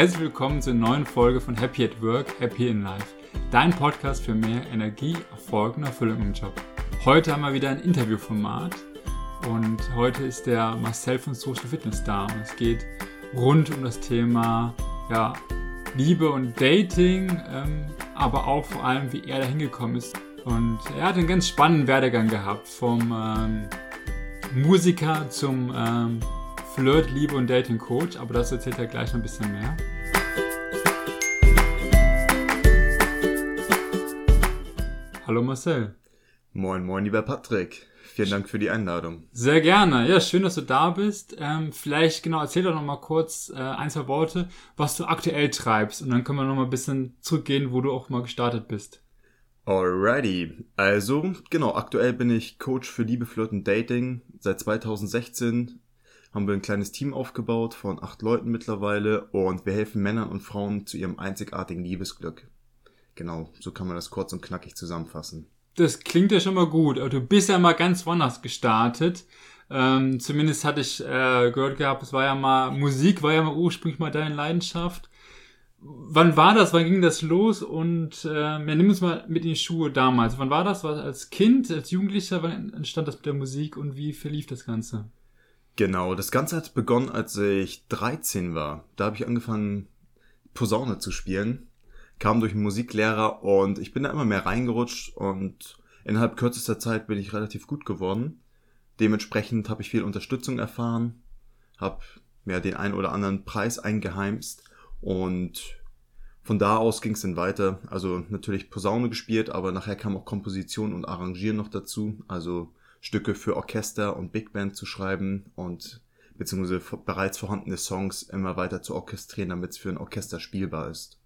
herzlich willkommen zur neuen Folge von Happy at Work, Happy in Life. Dein Podcast für mehr Energie, Erfolg und Erfüllung im Job. Heute haben wir wieder ein Interviewformat und heute ist der Marcel von Social Fitness da und es geht rund um das Thema ja, Liebe und Dating, ähm, aber auch vor allem, wie er da hingekommen ist. Und er hat einen ganz spannenden Werdegang gehabt, vom ähm, Musiker zum ähm, Flirt, Liebe und Dating Coach, aber das erzählt er gleich noch ein bisschen mehr. Hallo Marcel. Moin, moin, lieber Patrick. Vielen Dank für die Einladung. Sehr gerne. Ja, schön, dass du da bist. Ähm, vielleicht, genau, erzähl doch noch mal kurz äh, ein, zwei Worte, was du aktuell treibst. Und dann können wir noch mal ein bisschen zurückgehen, wo du auch mal gestartet bist. Alrighty. Also, genau, aktuell bin ich Coach für Liebe, Flirt und Dating. Seit 2016 haben wir ein kleines Team aufgebaut von acht Leuten mittlerweile und wir helfen Männern und Frauen zu ihrem einzigartigen Liebesglück. Genau, so kann man das kurz und knackig zusammenfassen. Das klingt ja schon mal gut. Aber du bist ja mal ganz woanders gestartet. Ähm, zumindest hatte ich äh, gehört gehabt, es war ja mal, Musik war ja mal ursprünglich mal deine Leidenschaft. Wann war das? Wann ging das los? Und äh, ja, nimm uns mal mit in die Schuhe damals. Wann war das? War das als Kind, als Jugendlicher? Wann entstand das mit der Musik und wie verlief das Ganze? Genau, das Ganze hat begonnen, als ich 13 war. Da habe ich angefangen, Posaune zu spielen. Kam durch einen Musiklehrer und ich bin da immer mehr reingerutscht und innerhalb kürzester Zeit bin ich relativ gut geworden. Dementsprechend habe ich viel Unterstützung erfahren, habe mir den einen oder anderen Preis eingeheimst und von da aus ging es dann weiter. Also natürlich Posaune gespielt, aber nachher kam auch Komposition und Arrangieren noch dazu. Also Stücke für Orchester und Big Band zu schreiben und beziehungsweise bereits vorhandene Songs immer weiter zu orchestrieren, damit es für ein Orchester spielbar ist.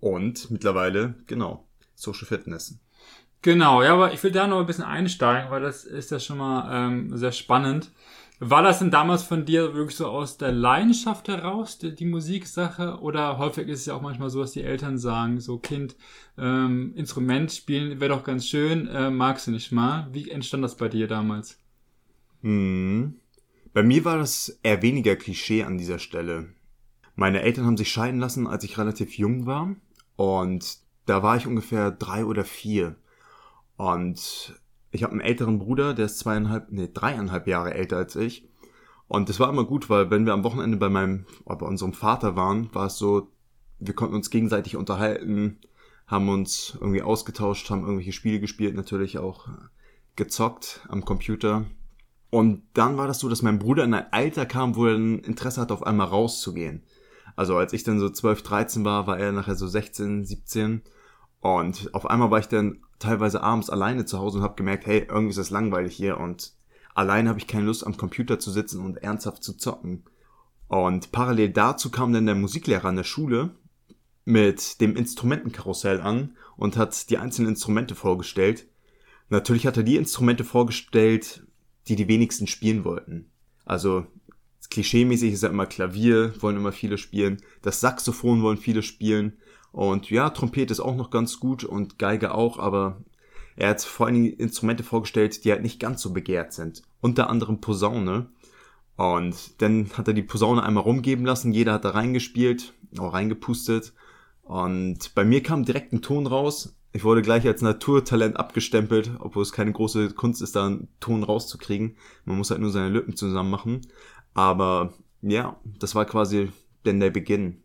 Und mittlerweile, genau, Social Fitness. Genau, ja, aber ich will da noch ein bisschen einsteigen, weil das ist ja schon mal ähm, sehr spannend. War das denn damals von dir wirklich so aus der Leidenschaft heraus, die, die Musiksache? Oder häufig ist es ja auch manchmal so, dass die Eltern sagen, so Kind, ähm, Instrument spielen wäre doch ganz schön, äh, magst du nicht mal. Wie entstand das bei dir damals? Hm. Bei mir war das eher weniger Klischee an dieser Stelle. Meine Eltern haben sich scheiden lassen, als ich relativ jung war. Und da war ich ungefähr drei oder vier. Und ich habe einen älteren Bruder, der ist zweieinhalb, nee, dreieinhalb Jahre älter als ich. Und das war immer gut, weil wenn wir am Wochenende bei meinem, bei unserem Vater waren, war es so, wir konnten uns gegenseitig unterhalten, haben uns irgendwie ausgetauscht, haben irgendwelche Spiele gespielt, natürlich auch gezockt am Computer. Und dann war das so, dass mein Bruder in ein Alter kam, wo er ein Interesse hatte, auf einmal rauszugehen. Also als ich dann so 12, 13 war, war er nachher so 16, 17. Und auf einmal war ich dann teilweise abends alleine zu Hause und habe gemerkt, hey, irgendwie ist das langweilig hier und alleine habe ich keine Lust am Computer zu sitzen und ernsthaft zu zocken. Und parallel dazu kam dann der Musiklehrer an der Schule mit dem Instrumentenkarussell an und hat die einzelnen Instrumente vorgestellt. Natürlich hat er die Instrumente vorgestellt, die die wenigsten spielen wollten. Also klischeemäßig ist ja immer Klavier, wollen immer viele spielen, das Saxophon wollen viele spielen und ja, Trompete ist auch noch ganz gut und Geige auch, aber er hat vor allen Dingen Instrumente vorgestellt, die halt nicht ganz so begehrt sind. Unter anderem Posaune. Und dann hat er die Posaune einmal rumgeben lassen, jeder hat da reingespielt, auch reingepustet. Und bei mir kam direkt ein Ton raus. Ich wurde gleich als Naturtalent abgestempelt, obwohl es keine große Kunst ist, da einen Ton rauszukriegen. Man muss halt nur seine Lippen zusammen machen. Aber ja, das war quasi denn der Beginn.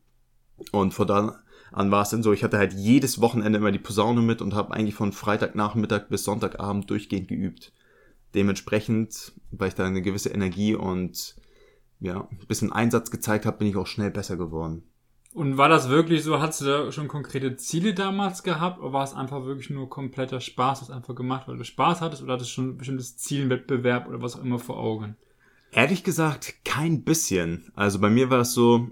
Und von da an war es dann so, ich hatte halt jedes Wochenende immer die Posaune mit und habe eigentlich von Freitagnachmittag bis Sonntagabend durchgehend geübt. Dementsprechend, weil ich da eine gewisse Energie und ja, ein bisschen Einsatz gezeigt habe, bin ich auch schnell besser geworden. Und war das wirklich so, hast du da schon konkrete Ziele damals gehabt oder war es einfach wirklich nur kompletter Spaß, das einfach gemacht, weil du Spaß hattest oder hattest du schon ein bestimmtes Ziel, Wettbewerb oder was auch immer vor Augen? Ehrlich gesagt, kein bisschen. Also bei mir war es so,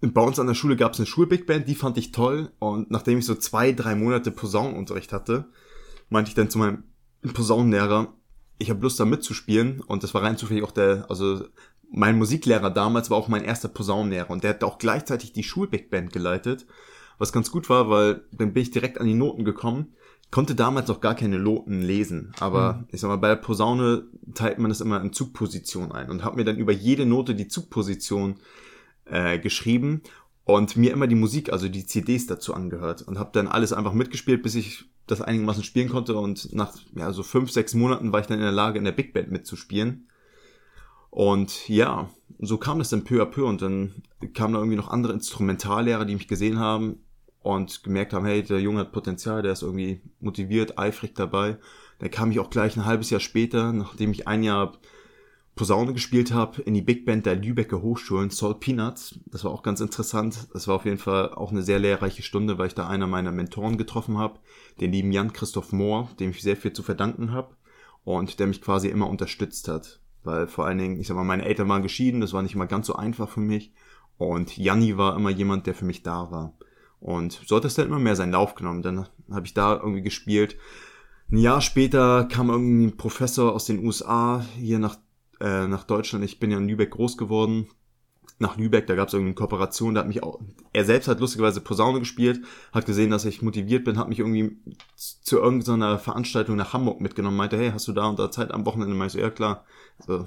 bei uns an der Schule gab es eine Schulbig Band, die fand ich toll. Und nachdem ich so zwei, drei Monate Posaunenunterricht hatte, meinte ich dann zu meinem Posaunenlehrer, ich habe Lust da mitzuspielen. Und das war rein zufällig auch der, also mein Musiklehrer damals war auch mein erster Posaunenlehrer. Und der hat auch gleichzeitig die Schulbig Band geleitet. Was ganz gut war, weil dann bin ich direkt an die Noten gekommen. Konnte damals noch gar keine Noten lesen, aber mhm. ich sag mal, bei der Posaune teilt man das immer in Zugposition ein und habe mir dann über jede Note die Zugposition äh, geschrieben und mir immer die Musik, also die CDs dazu angehört und habe dann alles einfach mitgespielt, bis ich das einigermaßen spielen konnte und nach ja, so fünf, sechs Monaten war ich dann in der Lage, in der Big Band mitzuspielen. Und ja, so kam das dann peu à peu und dann kamen da irgendwie noch andere Instrumentallehrer, die mich gesehen haben und gemerkt haben, hey, der Junge hat Potenzial, der ist irgendwie motiviert, eifrig dabei. Dann kam ich auch gleich ein halbes Jahr später, nachdem ich ein Jahr Posaune gespielt habe, in die Big Band der Lübecker Hochschulen, Salt Peanuts. Das war auch ganz interessant. Das war auf jeden Fall auch eine sehr lehrreiche Stunde, weil ich da einer meiner Mentoren getroffen habe, den lieben Jan-Christoph Mohr, dem ich sehr viel zu verdanken habe und der mich quasi immer unterstützt hat. Weil vor allen Dingen, ich sag mal, meine Eltern waren geschieden, das war nicht immer ganz so einfach für mich. Und Janni war immer jemand, der für mich da war. Und so hat das dann immer mehr seinen Lauf genommen. Dann habe ich da irgendwie gespielt. Ein Jahr später kam irgendwie ein Professor aus den USA hier nach, äh, nach Deutschland. Ich bin ja in Lübeck groß geworden. Nach Lübeck, da gab es irgendwie eine Kooperation, da hat mich auch, er selbst hat lustigerweise Posaune gespielt, hat gesehen, dass ich motiviert bin, hat mich irgendwie zu irgendeiner Veranstaltung nach Hamburg mitgenommen, meinte, hey, hast du da und da Zeit am Wochenende? Meinte ich ja klar. Also,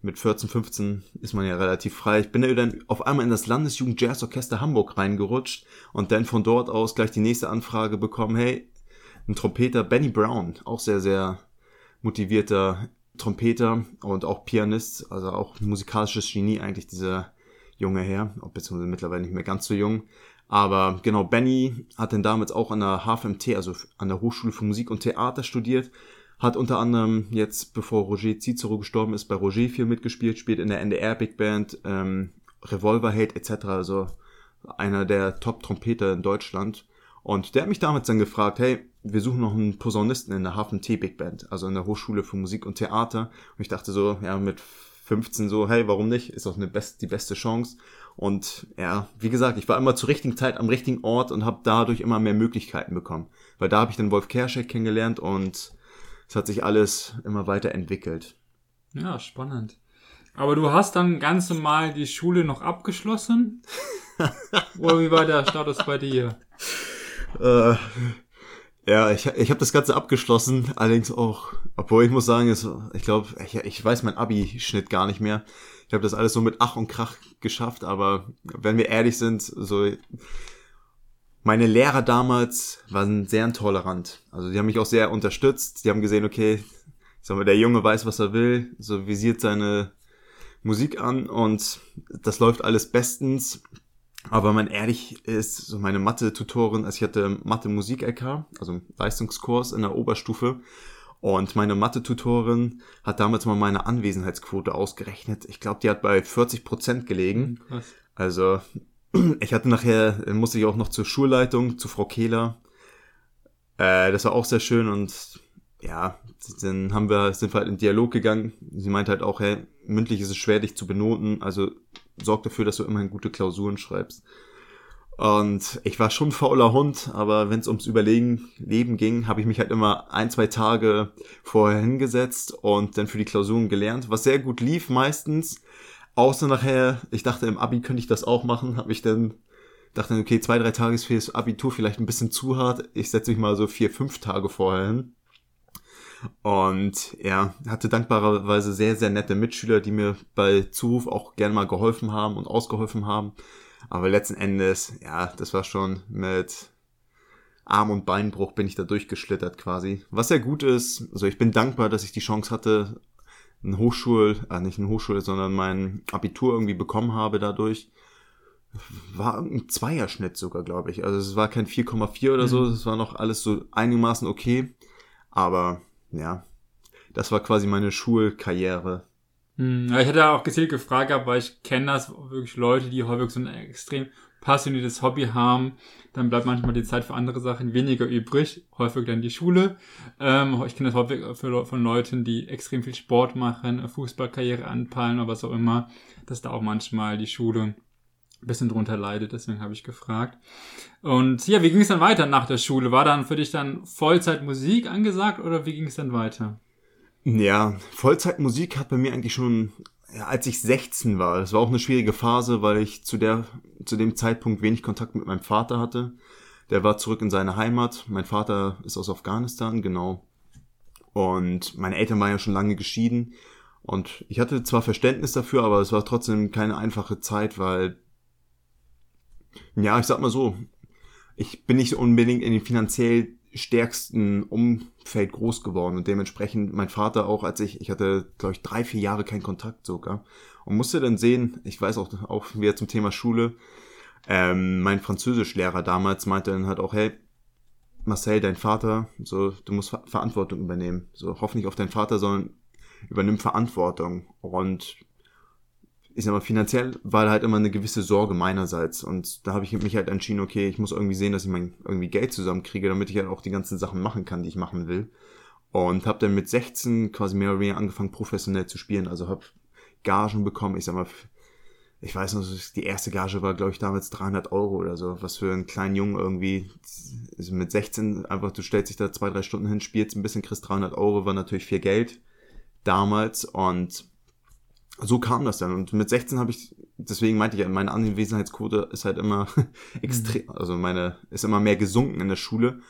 mit 14, 15 ist man ja relativ frei. Ich bin dann auf einmal in das Landesjugend Jazz Orchester Hamburg reingerutscht und dann von dort aus gleich die nächste Anfrage bekommen, hey, ein Trompeter, Benny Brown, auch sehr, sehr motivierter Trompeter und auch Pianist, also auch musikalisches Genie eigentlich dieser junge Herr, beziehungsweise mittlerweile nicht mehr ganz so jung. Aber genau, Benny hat dann damals auch an der HFMT, also an der Hochschule für Musik und Theater studiert, hat unter anderem jetzt, bevor Roger Cicero gestorben ist, bei Roger viel mitgespielt, spielt in der NDR Big Band, ähm, Revolverhate etc. Also einer der Top-Trompeter in Deutschland. Und der hat mich damals dann gefragt, hey, wir suchen noch einen Posaunisten in der Hafen T Big Band, also in der Hochschule für Musik und Theater. Und ich dachte so, ja, mit 15 so, hey, warum nicht? Ist doch eine best, die beste Chance. Und ja, wie gesagt, ich war immer zur richtigen Zeit am richtigen Ort und habe dadurch immer mehr Möglichkeiten bekommen. Weil da habe ich dann Wolf Kerschek kennengelernt und es hat sich alles immer weiter entwickelt. Ja, spannend. Aber du hast dann ganz normal die Schule noch abgeschlossen? Oder wie war der Status bei dir? Äh, ja, ich, ich habe das Ganze abgeschlossen, allerdings auch, obwohl ich muss sagen, ich glaube, ich, ich weiß mein Abi-Schnitt gar nicht mehr. Ich habe das alles so mit Ach und Krach geschafft, aber wenn wir ehrlich sind, so meine Lehrer damals waren sehr tolerant. Also die haben mich auch sehr unterstützt. Die haben gesehen, okay, sagen wir, der Junge weiß, was er will, so visiert seine Musik an und das läuft alles bestens. Aber wenn man ehrlich ist, so meine Mathe-Tutorin, also ich hatte Mathe-Musik-LK, also Leistungskurs in der Oberstufe. Und meine Mathe-Tutorin hat damals mal meine Anwesenheitsquote ausgerechnet. Ich glaube, die hat bei 40 Prozent gelegen. Krass. Also ich hatte nachher, musste ich auch noch zur Schulleitung, zu Frau Kehler. Äh, das war auch sehr schön und ja, dann haben wir, sind wir halt in Dialog gegangen. Sie meinte halt auch, hey, mündlich ist es schwer, dich zu benoten, also sorg dafür, dass du immerhin gute Klausuren schreibst. Und ich war schon fauler Hund, aber wenn es ums Überlegen Leben ging, habe ich mich halt immer ein, zwei Tage vorher hingesetzt und dann für die Klausuren gelernt, was sehr gut lief meistens. Außer nachher, ich dachte, im Abi könnte ich das auch machen, habe ich dann dachte, okay, zwei, drei Tage ist für das Abitur vielleicht ein bisschen zu hart. Ich setze mich mal so vier, fünf Tage vorher hin. Und ja, hatte dankbarerweise sehr, sehr nette Mitschüler, die mir bei Zuruf auch gerne mal geholfen haben und ausgeholfen haben. Aber letzten Endes, ja, das war schon mit Arm- und Beinbruch bin ich da durchgeschlittert quasi. Was sehr gut ist. Also ich bin dankbar, dass ich die Chance hatte, ein Hochschul, äh, nicht ein Hochschul, sondern mein Abitur irgendwie bekommen habe dadurch. War ein Zweierschnitt sogar, glaube ich. Also es war kein 4,4 oder so, mhm. es war noch alles so einigermaßen okay. Aber ja, das war quasi meine Schulkarriere. Hm, ich hatte auch gezielt gefragt, aber ich kenne das wirklich Leute, die häufig so ein extrem passioniertes Hobby haben, dann bleibt manchmal die Zeit für andere Sachen weniger übrig, häufig dann die Schule. Ähm, ich kenne das häufig für, von Leuten, die extrem viel Sport machen, Fußballkarriere anpeilen oder was auch immer, dass da auch manchmal die Schule ein bisschen drunter leidet, deswegen habe ich gefragt. Und ja, wie ging es dann weiter nach der Schule? War dann für dich dann Vollzeit Musik angesagt oder wie ging es dann weiter? Ja, Vollzeitmusik hat bei mir eigentlich schon, als ich 16 war. Das war auch eine schwierige Phase, weil ich zu der, zu dem Zeitpunkt wenig Kontakt mit meinem Vater hatte. Der war zurück in seine Heimat. Mein Vater ist aus Afghanistan, genau. Und meine Eltern waren ja schon lange geschieden. Und ich hatte zwar Verständnis dafür, aber es war trotzdem keine einfache Zeit, weil Ja, ich sag mal so, ich bin nicht unbedingt in den finanziell stärksten Umfeld groß geworden und dementsprechend mein Vater auch, als ich, ich hatte, glaube ich, drei, vier Jahre keinen Kontakt sogar und musste dann sehen, ich weiß auch, auch wieder zum Thema Schule, ähm, mein Französischlehrer damals meinte dann halt auch, hey, Marcel, dein Vater, so, du musst Ver Verantwortung übernehmen. So, hoff nicht auf deinen Vater, sondern übernimm Verantwortung. Und ich sag mal, finanziell war halt immer eine gewisse Sorge meinerseits. Und da habe ich mich halt entschieden, okay, ich muss irgendwie sehen, dass ich mein irgendwie Geld zusammenkriege, damit ich halt auch die ganzen Sachen machen kann, die ich machen will. Und habe dann mit 16 quasi mehr oder weniger angefangen, professionell zu spielen. Also habe Gagen bekommen, ich sag mal, ich weiß noch, die erste Gage war, glaube ich, damals 300 Euro oder so, was für einen kleinen Jungen irgendwie also mit 16 einfach, du stellst dich da zwei, drei Stunden hin, spielst ein bisschen, kriegst 300 Euro, war natürlich viel Geld damals und so kam das dann. Und mit 16 habe ich, deswegen meinte ich ja, meine Anwesenheitsquote ist halt immer extrem, also meine, ist immer mehr gesunken in der Schule.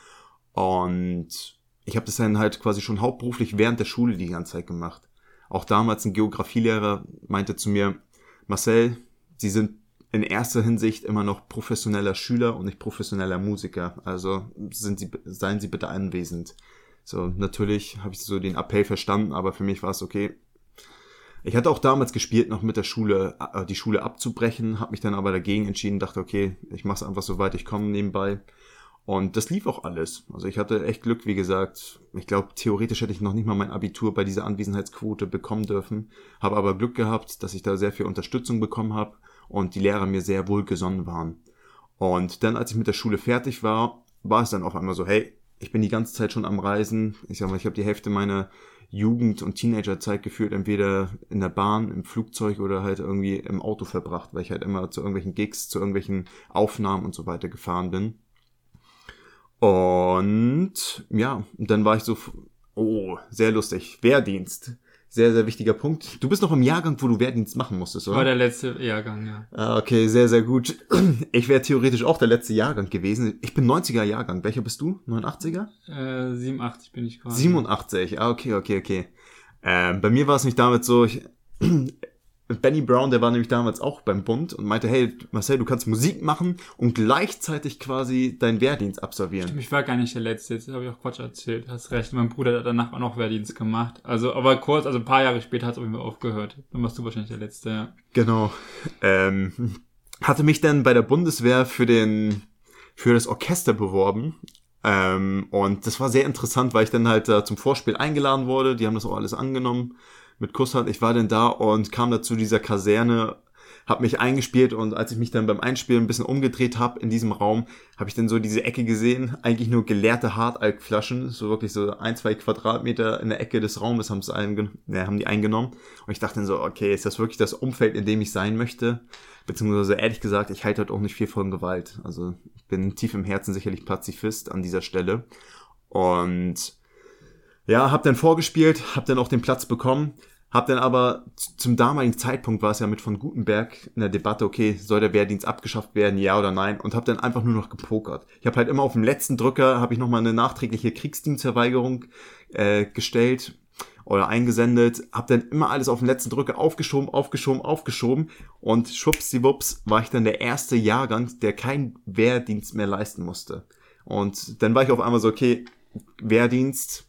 Und ich habe das dann halt quasi schon hauptberuflich während der Schule die ganze Zeit gemacht. Auch damals ein Geografielehrer meinte zu mir, Marcel, Sie sind in erster Hinsicht immer noch professioneller Schüler und nicht professioneller Musiker. Also sind Sie, seien Sie bitte anwesend. So, natürlich habe ich so den Appell verstanden, aber für mich war es okay, ich hatte auch damals gespielt, noch mit der Schule, äh, die Schule abzubrechen, habe mich dann aber dagegen entschieden, dachte, okay, ich mache es einfach so weit ich komme nebenbei. Und das lief auch alles. Also ich hatte echt Glück, wie gesagt. Ich glaube, theoretisch hätte ich noch nicht mal mein Abitur bei dieser Anwesenheitsquote bekommen dürfen. Habe aber Glück gehabt, dass ich da sehr viel Unterstützung bekommen habe und die Lehrer mir sehr wohlgesonnen waren. Und dann, als ich mit der Schule fertig war, war es dann auf einmal so, hey, ich bin die ganze Zeit schon am Reisen. Ich sag mal, ich habe die Hälfte meiner Jugend- und Teenagerzeit geführt, entweder in der Bahn, im Flugzeug oder halt irgendwie im Auto verbracht, weil ich halt immer zu irgendwelchen Gigs, zu irgendwelchen Aufnahmen und so weiter gefahren bin. Und ja, dann war ich so, oh, sehr lustig, Wehrdienst sehr, sehr wichtiger Punkt. Du bist noch im Jahrgang, wo du Wehrdienst machen musstest, oder? War der letzte Jahrgang, ja. Ah, okay, sehr, sehr gut. Ich wäre theoretisch auch der letzte Jahrgang gewesen. Ich bin 90er Jahrgang. Welcher bist du? 89er? Äh, 87 bin ich gerade. 87, ah, okay, okay, okay. Ähm, bei mir war es nicht damit so, ich, Benny Brown, der war nämlich damals auch beim Bund und meinte, hey, Marcel, du kannst Musik machen und gleichzeitig quasi deinen Wehrdienst absolvieren. Ich war gar nicht der Letzte, jetzt habe ich auch Quatsch erzählt, hast recht. Mein Bruder hat danach auch noch Wehrdienst gemacht. Also, aber kurz, also ein paar Jahre später hat es auf jeden Fall aufgehört. Dann warst du wahrscheinlich der Letzte, ja. Genau. Ähm, hatte mich dann bei der Bundeswehr für den, für das Orchester beworben. Ähm, und das war sehr interessant, weil ich dann halt äh, zum Vorspiel eingeladen wurde. Die haben das auch alles angenommen mit Kusshand. Ich war dann da und kam dazu dieser Kaserne, habe mich eingespielt und als ich mich dann beim Einspielen ein bisschen umgedreht habe in diesem Raum, habe ich dann so diese Ecke gesehen, eigentlich nur geleerte Hartalkflaschen, so wirklich so ein, zwei Quadratmeter in der Ecke des Raumes haben, ja, haben die eingenommen. Und ich dachte dann so, okay, ist das wirklich das Umfeld, in dem ich sein möchte? Beziehungsweise ehrlich gesagt, ich halte halt auch nicht viel von Gewalt. Also ich bin tief im Herzen sicherlich Pazifist an dieser Stelle. Und ja, hab dann vorgespielt, hab dann auch den Platz bekommen, hab dann aber zum damaligen Zeitpunkt war es ja mit von Gutenberg in der Debatte, okay, soll der Wehrdienst abgeschafft werden, ja oder nein, und hab dann einfach nur noch gepokert. Ich habe halt immer auf dem letzten Drücker habe ich noch mal eine nachträgliche Kriegsdienstverweigerung äh, gestellt oder eingesendet, hab dann immer alles auf den letzten Drücker aufgeschoben, aufgeschoben, aufgeschoben und schwuppsdiwupps war ich dann der erste Jahrgang, der keinen Wehrdienst mehr leisten musste. Und dann war ich auf einmal so, okay, Wehrdienst,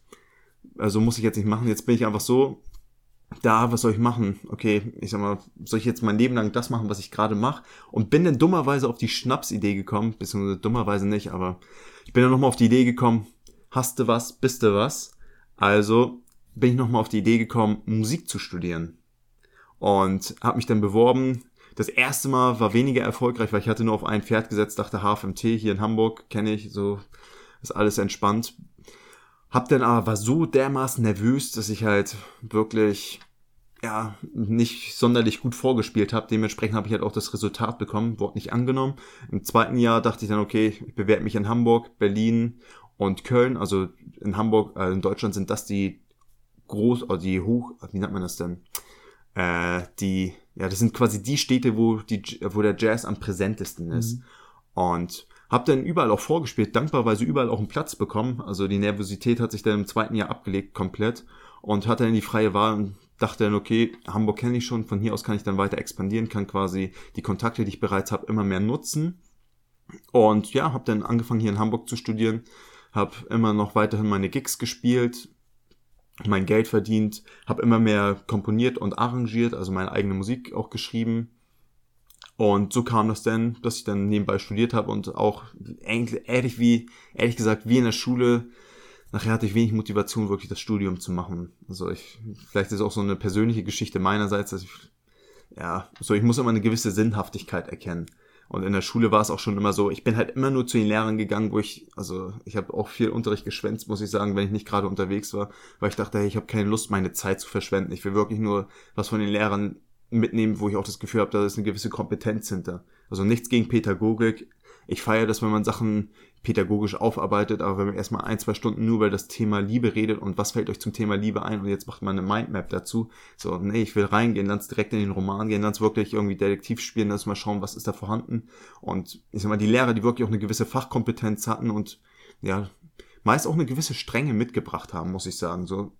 also muss ich jetzt nicht machen, jetzt bin ich einfach so, da, was soll ich machen? Okay, ich sag mal, soll ich jetzt mein Leben lang das machen, was ich gerade mache? Und bin dann dummerweise auf die Schnapsidee gekommen, beziehungsweise dummerweise nicht, aber ich bin dann nochmal auf die Idee gekommen, hast du was, bist du was? Also bin ich nochmal auf die Idee gekommen, Musik zu studieren. Und habe mich dann beworben. Das erste Mal war weniger erfolgreich, weil ich hatte nur auf ein Pferd gesetzt, dachte HFMT hier in Hamburg, kenne ich, so ist alles entspannt. Hab dann aber, war so dermaßen nervös, dass ich halt wirklich, ja, nicht sonderlich gut vorgespielt habe. Dementsprechend habe ich halt auch das Resultat bekommen, wurde nicht angenommen. Im zweiten Jahr dachte ich dann, okay, ich bewerbe mich in Hamburg, Berlin und Köln. Also in Hamburg, äh, in Deutschland sind das die groß, oder die hoch, wie nennt man das denn? Äh, die, ja, das sind quasi die Städte, wo die, wo der Jazz am präsentesten ist. Mhm. Und hab dann überall auch vorgespielt, dankbarweise überall auch einen Platz bekommen. Also die Nervosität hat sich dann im zweiten Jahr abgelegt komplett und hatte dann die freie Wahl und dachte dann, okay, Hamburg kenne ich schon, von hier aus kann ich dann weiter expandieren, kann quasi die Kontakte, die ich bereits habe, immer mehr nutzen. Und ja, habe dann angefangen hier in Hamburg zu studieren, habe immer noch weiterhin meine Gigs gespielt, mein Geld verdient, habe immer mehr komponiert und arrangiert, also meine eigene Musik auch geschrieben. Und so kam das dann, dass ich dann nebenbei studiert habe und auch ehrlich wie, ehrlich gesagt, wie in der Schule, nachher hatte ich wenig Motivation, wirklich das Studium zu machen. Also ich, vielleicht ist es auch so eine persönliche Geschichte meinerseits, dass ich, ja, so ich muss immer eine gewisse Sinnhaftigkeit erkennen. Und in der Schule war es auch schon immer so, ich bin halt immer nur zu den Lehrern gegangen, wo ich, also ich habe auch viel Unterricht geschwänzt, muss ich sagen, wenn ich nicht gerade unterwegs war, weil ich dachte, hey, ich habe keine Lust, meine Zeit zu verschwenden. Ich will wirklich nur was von den Lehrern mitnehmen, wo ich auch das Gefühl habe, da ist eine gewisse Kompetenz hinter. Also nichts gegen Pädagogik. Ich feiere das, wenn man Sachen pädagogisch aufarbeitet, aber wenn man erstmal ein, zwei Stunden nur über das Thema Liebe redet und was fällt euch zum Thema Liebe ein und jetzt macht man eine Mindmap dazu. So, nee, ich will reingehen, lass direkt in den Roman gehen, lass wirklich irgendwie Detektiv spielen, lass mal schauen, was ist da vorhanden. Und ich sag mal, die Lehrer, die wirklich auch eine gewisse Fachkompetenz hatten und ja, meist auch eine gewisse Strenge mitgebracht haben, muss ich sagen. So,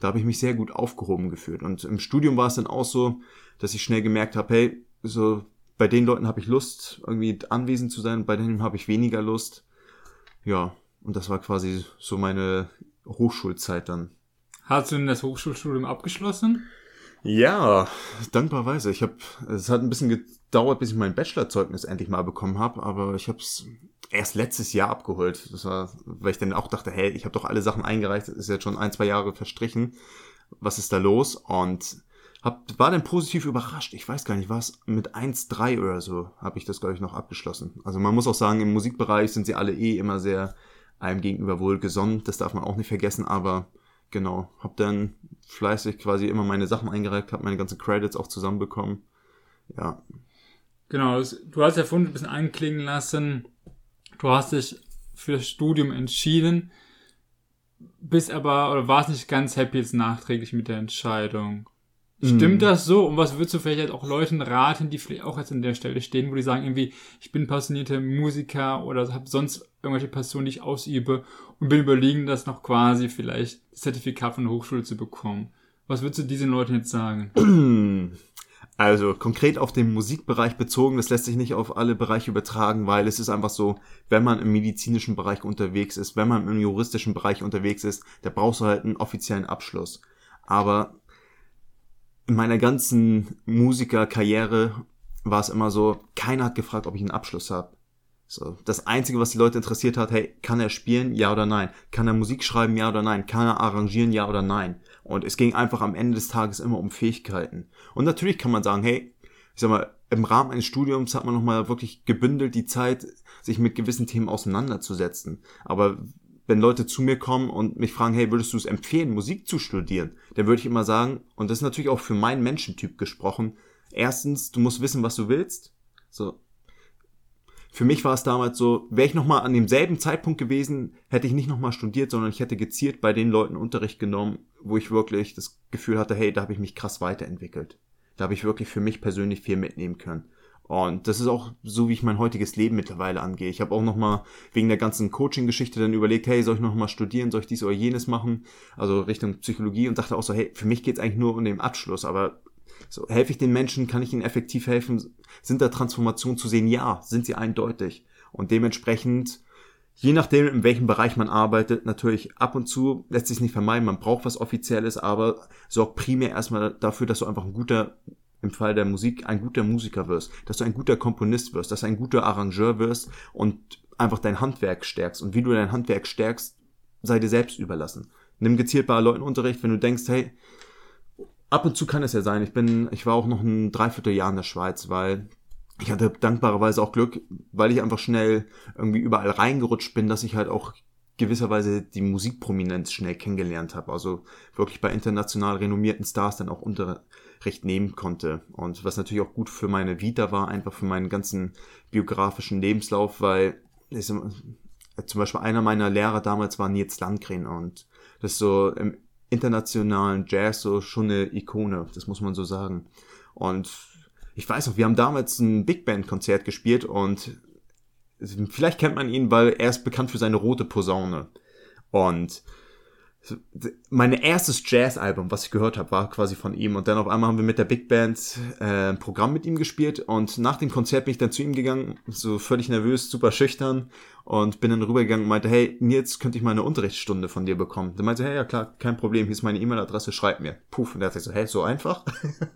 da habe ich mich sehr gut aufgehoben gefühlt. Und im Studium war es dann auch so, dass ich schnell gemerkt habe, hey, so bei den Leuten habe ich Lust, irgendwie anwesend zu sein, bei denen habe ich weniger Lust. Ja, und das war quasi so meine Hochschulzeit dann. Hast du denn das Hochschulstudium abgeschlossen? Ja, dankbarweise. Ich habe, es hat ein bisschen gedauert, bis ich mein Bachelorzeugnis endlich mal bekommen habe, aber ich habe es erst letztes Jahr abgeholt. Das war, weil ich dann auch dachte, hey, ich habe doch alle Sachen eingereicht, ist jetzt schon ein, zwei Jahre verstrichen. Was ist da los? Und hab, war dann positiv überrascht. Ich weiß gar nicht, was mit 1,3 oder so habe ich das, glaube ich, noch abgeschlossen. Also man muss auch sagen, im Musikbereich sind sie alle eh immer sehr einem gegenüber wohl gesonnen. Das darf man auch nicht vergessen, aber genau, habe dann fleißig quasi immer meine Sachen eingereicht, habe meine ganzen Credits auch zusammenbekommen. Ja. Genau, du hast ja vorhin ein bisschen anklingen lassen, du hast dich für das Studium entschieden, bist aber oder warst nicht ganz happy jetzt nachträglich mit der Entscheidung. Stimmt mm. das so? Und was würdest du vielleicht halt auch Leuten raten, die vielleicht auch jetzt an der Stelle stehen, wo die sagen irgendwie, ich bin passionierter Musiker oder habe sonst irgendwelche Passionen, die ich ausübe und bin überlegen, das noch quasi vielleicht das Zertifikat von der Hochschule zu bekommen. Was würdest du diesen Leuten jetzt sagen? Also konkret auf den Musikbereich bezogen, das lässt sich nicht auf alle Bereiche übertragen, weil es ist einfach so, wenn man im medizinischen Bereich unterwegs ist, wenn man im juristischen Bereich unterwegs ist, da brauchst du halt einen offiziellen Abschluss. Aber in meiner ganzen Musikerkarriere war es immer so, keiner hat gefragt, ob ich einen Abschluss habe. So, das Einzige, was die Leute interessiert hat, hey, kann er spielen, ja oder nein? Kann er Musik schreiben, ja oder nein? Kann er arrangieren, ja oder nein? Und es ging einfach am Ende des Tages immer um Fähigkeiten. Und natürlich kann man sagen, hey, ich sag mal, im Rahmen eines Studiums hat man nochmal wirklich gebündelt die Zeit, sich mit gewissen Themen auseinanderzusetzen. Aber wenn Leute zu mir kommen und mich fragen, hey, würdest du es empfehlen, Musik zu studieren? Dann würde ich immer sagen, und das ist natürlich auch für meinen Menschentyp gesprochen, erstens, du musst wissen, was du willst. So. Für mich war es damals so, wäre ich nochmal an demselben Zeitpunkt gewesen, hätte ich nicht nochmal studiert, sondern ich hätte gezielt bei den Leuten Unterricht genommen, wo ich wirklich das Gefühl hatte, hey, da habe ich mich krass weiterentwickelt. Da habe ich wirklich für mich persönlich viel mitnehmen können. Und das ist auch so, wie ich mein heutiges Leben mittlerweile angehe. Ich habe auch nochmal wegen der ganzen Coaching-Geschichte dann überlegt, hey, soll ich nochmal studieren, soll ich dies oder jenes machen? Also Richtung Psychologie und dachte auch so, hey, für mich geht's eigentlich nur um den Abschluss, aber so, helfe ich den Menschen, kann ich ihnen effektiv helfen? Sind da Transformationen zu sehen? Ja, sind sie eindeutig. Und dementsprechend, je nachdem, in welchem Bereich man arbeitet, natürlich ab und zu lässt sich nicht vermeiden, man braucht was Offizielles, aber sorgt primär erstmal dafür, dass du einfach ein guter im Fall der Musik ein guter Musiker wirst, dass du ein guter Komponist wirst, dass du ein guter Arrangeur wirst und einfach dein Handwerk stärkst. Und wie du dein Handwerk stärkst, sei dir selbst überlassen. Nimm gezielt bei Leuten Unterricht, wenn du denkst, hey, ab und zu kann es ja sein. Ich bin, ich war auch noch ein Dreivierteljahr in der Schweiz, weil ich hatte dankbarerweise auch Glück, weil ich einfach schnell irgendwie überall reingerutscht bin, dass ich halt auch gewisserweise die Musikprominenz schnell kennengelernt habe. Also wirklich bei international renommierten Stars dann auch Unterricht nehmen konnte. Und was natürlich auch gut für meine Vita war, einfach für meinen ganzen biografischen Lebenslauf, weil ich, zum Beispiel einer meiner Lehrer damals war Nils Landgren und das ist so im internationalen Jazz so schon eine Ikone, das muss man so sagen. Und ich weiß noch, wir haben damals ein Big Band Konzert gespielt und Vielleicht kennt man ihn, weil er ist bekannt für seine rote Posaune. Und mein erstes Jazz-Album, was ich gehört habe, war quasi von ihm. Und dann auf einmal haben wir mit der Big Band äh, ein Programm mit ihm gespielt. Und nach dem Konzert bin ich dann zu ihm gegangen, so völlig nervös, super schüchtern. Und bin dann rübergegangen und meinte, hey, Nils, könnte ich mal eine Unterrichtsstunde von dir bekommen? Dann meinte, hey, ja klar, kein Problem, hier ist meine E-Mail-Adresse, schreib mir. Puff, und er hat sich so, hey, so einfach?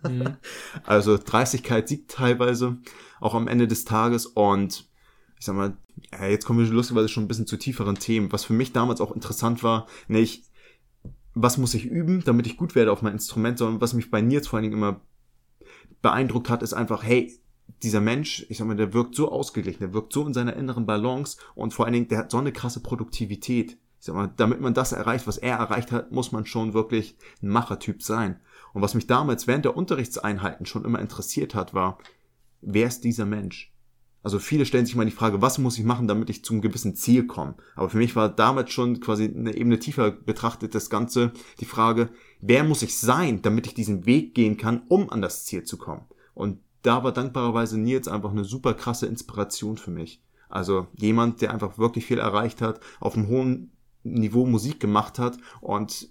Mhm. also Dreistigkeit siegt teilweise, auch am Ende des Tages. Und ich sag mal, ja, jetzt kommen wir lustigerweise schon ein bisschen zu tieferen Themen. Was für mich damals auch interessant war, ne, ich, was muss ich üben, damit ich gut werde auf mein Instrument, sondern was mich bei Nils vor allen Dingen immer beeindruckt hat, ist einfach, hey, dieser Mensch, ich sag mal, der wirkt so ausgeglichen, der wirkt so in seiner inneren Balance und vor allen Dingen, der hat so eine krasse Produktivität. Ich sag mal, damit man das erreicht, was er erreicht hat, muss man schon wirklich ein Machertyp sein. Und was mich damals während der Unterrichtseinheiten schon immer interessiert hat, war, wer ist dieser Mensch? Also viele stellen sich mal die Frage, was muss ich machen, damit ich zum gewissen Ziel komme? Aber für mich war damals schon quasi eine Ebene tiefer betrachtet das Ganze die Frage, wer muss ich sein, damit ich diesen Weg gehen kann, um an das Ziel zu kommen? Und da war dankbarerweise Nils einfach eine super krasse Inspiration für mich. Also jemand, der einfach wirklich viel erreicht hat, auf einem hohen Niveau Musik gemacht hat und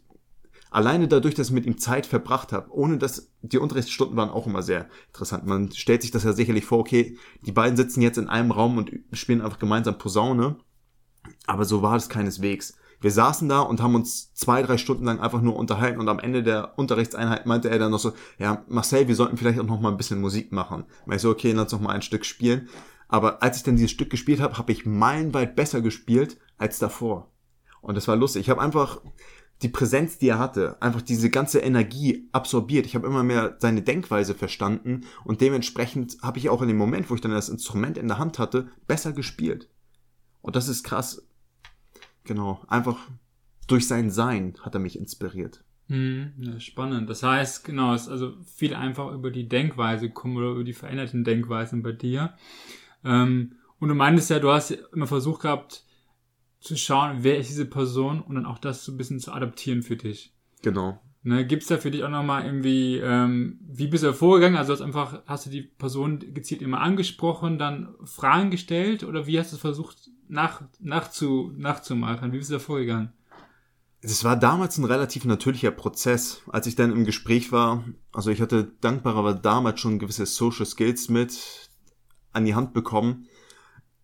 alleine dadurch, dass ich mit ihm Zeit verbracht habe, ohne dass die Unterrichtsstunden waren auch immer sehr interessant. Man stellt sich das ja sicherlich vor, okay, die beiden sitzen jetzt in einem Raum und spielen einfach gemeinsam Posaune, aber so war es keineswegs. Wir saßen da und haben uns zwei, drei Stunden lang einfach nur unterhalten und am Ende der Unterrichtseinheit meinte er dann noch so, ja, Marcel, wir sollten vielleicht auch noch mal ein bisschen Musik machen. Und ich so, okay, lass noch mal ein Stück spielen. Aber als ich dann dieses Stück gespielt habe, habe ich meilenweit besser gespielt als davor. Und das war lustig. Ich habe einfach, die Präsenz, die er hatte, einfach diese ganze Energie absorbiert. Ich habe immer mehr seine Denkweise verstanden und dementsprechend habe ich auch in dem Moment, wo ich dann das Instrument in der Hand hatte, besser gespielt. Und das ist krass. Genau, einfach durch sein Sein hat er mich inspiriert. Hm, ja, spannend. Das heißt, genau, es ist also viel einfach über die Denkweise kommen oder über die veränderten Denkweisen bei dir. Ähm, und du meintest ja, du hast immer versucht gehabt, zu schauen, wer ist diese Person und dann auch das so ein bisschen zu adaptieren für dich. Genau. Ne, gibt's da für dich auch nochmal irgendwie, ähm, wie bist du da vorgegangen? Also hast einfach, hast du die Person gezielt immer angesprochen, dann Fragen gestellt oder wie hast du es versucht nach, nachzu, nachzumachen? Wie bist du da vorgegangen? Es war damals ein relativ natürlicher Prozess. Als ich dann im Gespräch war, also ich hatte dankbarerweise damals schon gewisse Social Skills mit an die Hand bekommen,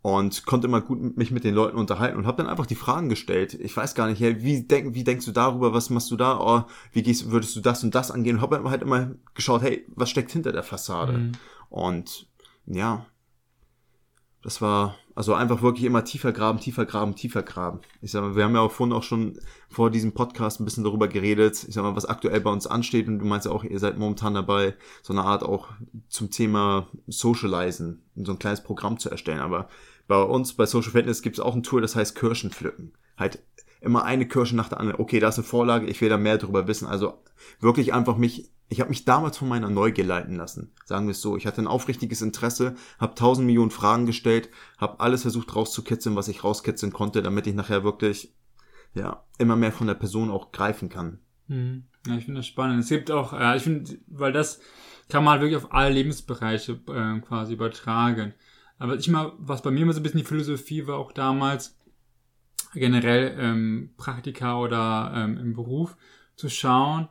und konnte immer gut mich mit den Leuten unterhalten und habe dann einfach die Fragen gestellt. Ich weiß gar nicht, hey, wie, denk, wie denkst du darüber, was machst du da, oh, wie gehst, würdest du das und das angehen? Und habe halt immer geschaut, hey, was steckt hinter der Fassade? Mhm. Und ja, das war also einfach wirklich immer tiefer graben, tiefer graben, tiefer graben. Ich sag mal, wir haben ja auch vorhin auch schon vor diesem Podcast ein bisschen darüber geredet, ich sag mal, was aktuell bei uns ansteht und du meinst ja auch, ihr seid momentan dabei, so eine Art auch zum Thema Socializen, so ein kleines Programm zu erstellen, aber bei uns bei Social Fitness gibt es auch ein Tool, das heißt Kirschen pflücken. Halt immer eine Kirsche nach der anderen. Okay, da ist eine Vorlage, ich will da mehr darüber wissen. Also wirklich einfach mich, ich habe mich damals von meiner Neugier leiten lassen. Sagen wir es so. Ich hatte ein aufrichtiges Interesse, habe tausend Millionen Fragen gestellt, habe alles versucht rauszukitzeln, was ich rauskitzeln konnte, damit ich nachher wirklich ja immer mehr von der Person auch greifen kann. Mhm. Ja, ich finde das spannend. Es gibt auch, ja, ich finde, weil das kann man halt wirklich auf alle Lebensbereiche äh, quasi übertragen. Aber ich mal, was bei mir immer so ein bisschen die Philosophie war, auch damals, generell ähm, Praktika oder ähm, im Beruf, zu schauen,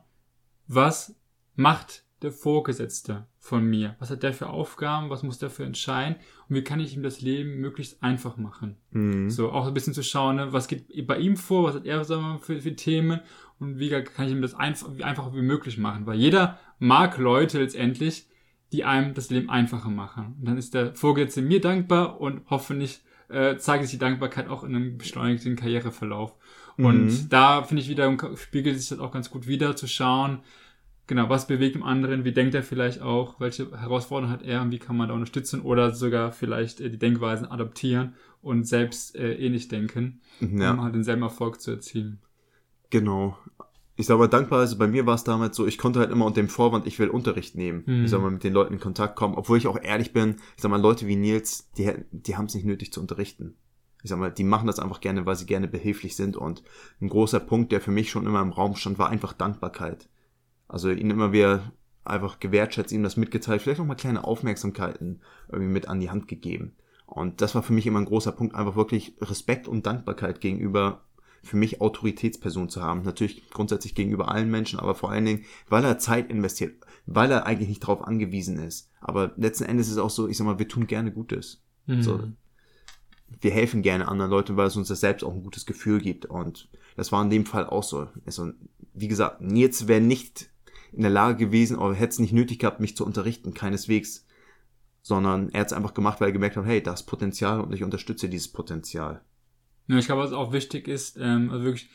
was macht der Vorgesetzte von mir? Was hat der für Aufgaben? Was muss der für entscheiden? Und wie kann ich ihm das Leben möglichst einfach machen? Mhm. So, auch ein bisschen zu schauen, ne, was geht bei ihm vor? Was hat er sagen wir, für, für Themen? Und wie kann ich ihm das einfach, wie einfach wie möglich machen? Weil jeder mag Leute letztendlich, die einem das Leben einfacher machen. Und dann ist der Vorgesetzte mir dankbar und hoffentlich äh, zeigt sich die Dankbarkeit auch in einem beschleunigten Karriereverlauf. Und mhm. da finde ich wieder, spiegelt sich das auch ganz gut wieder, zu schauen, genau, was bewegt dem anderen, wie denkt er vielleicht auch, welche Herausforderungen hat er und wie kann man da unterstützen oder sogar vielleicht äh, die Denkweisen adaptieren und selbst äh, ähnlich denken, ja. um halt denselben Erfolg zu erzielen. Genau ich sag mal, dankbarerweise bei mir war es damals so, ich konnte halt immer unter dem Vorwand, ich will Unterricht nehmen. Mhm. Ich sag mal, mit den Leuten in Kontakt kommen. Obwohl ich auch ehrlich bin, ich sag mal, Leute wie Nils, die, die haben es nicht nötig zu unterrichten. Ich sag mal, die machen das einfach gerne, weil sie gerne behilflich sind. Und ein großer Punkt, der für mich schon immer im Raum stand, war einfach Dankbarkeit. Also ihnen immer wieder einfach gewertschätzt, ihm das mitgeteilt, vielleicht auch mal kleine Aufmerksamkeiten irgendwie mit an die Hand gegeben. Und das war für mich immer ein großer Punkt, einfach wirklich Respekt und Dankbarkeit gegenüber für mich Autoritätsperson zu haben. Natürlich grundsätzlich gegenüber allen Menschen, aber vor allen Dingen, weil er Zeit investiert, weil er eigentlich nicht darauf angewiesen ist. Aber letzten Endes ist es auch so, ich sag mal, wir tun gerne Gutes. Mhm. So, wir helfen gerne anderen Leuten, weil es uns das selbst auch ein gutes Gefühl gibt. Und das war in dem Fall auch so. Also, wie gesagt, Nils wäre nicht in der Lage gewesen, oder hätte es nicht nötig gehabt, mich zu unterrichten, keineswegs. Sondern er hat es einfach gemacht, weil er gemerkt hat, hey, das Potenzial und ich unterstütze dieses Potenzial. Ja, ich glaube, was auch wichtig ist, ähm, also wirklich,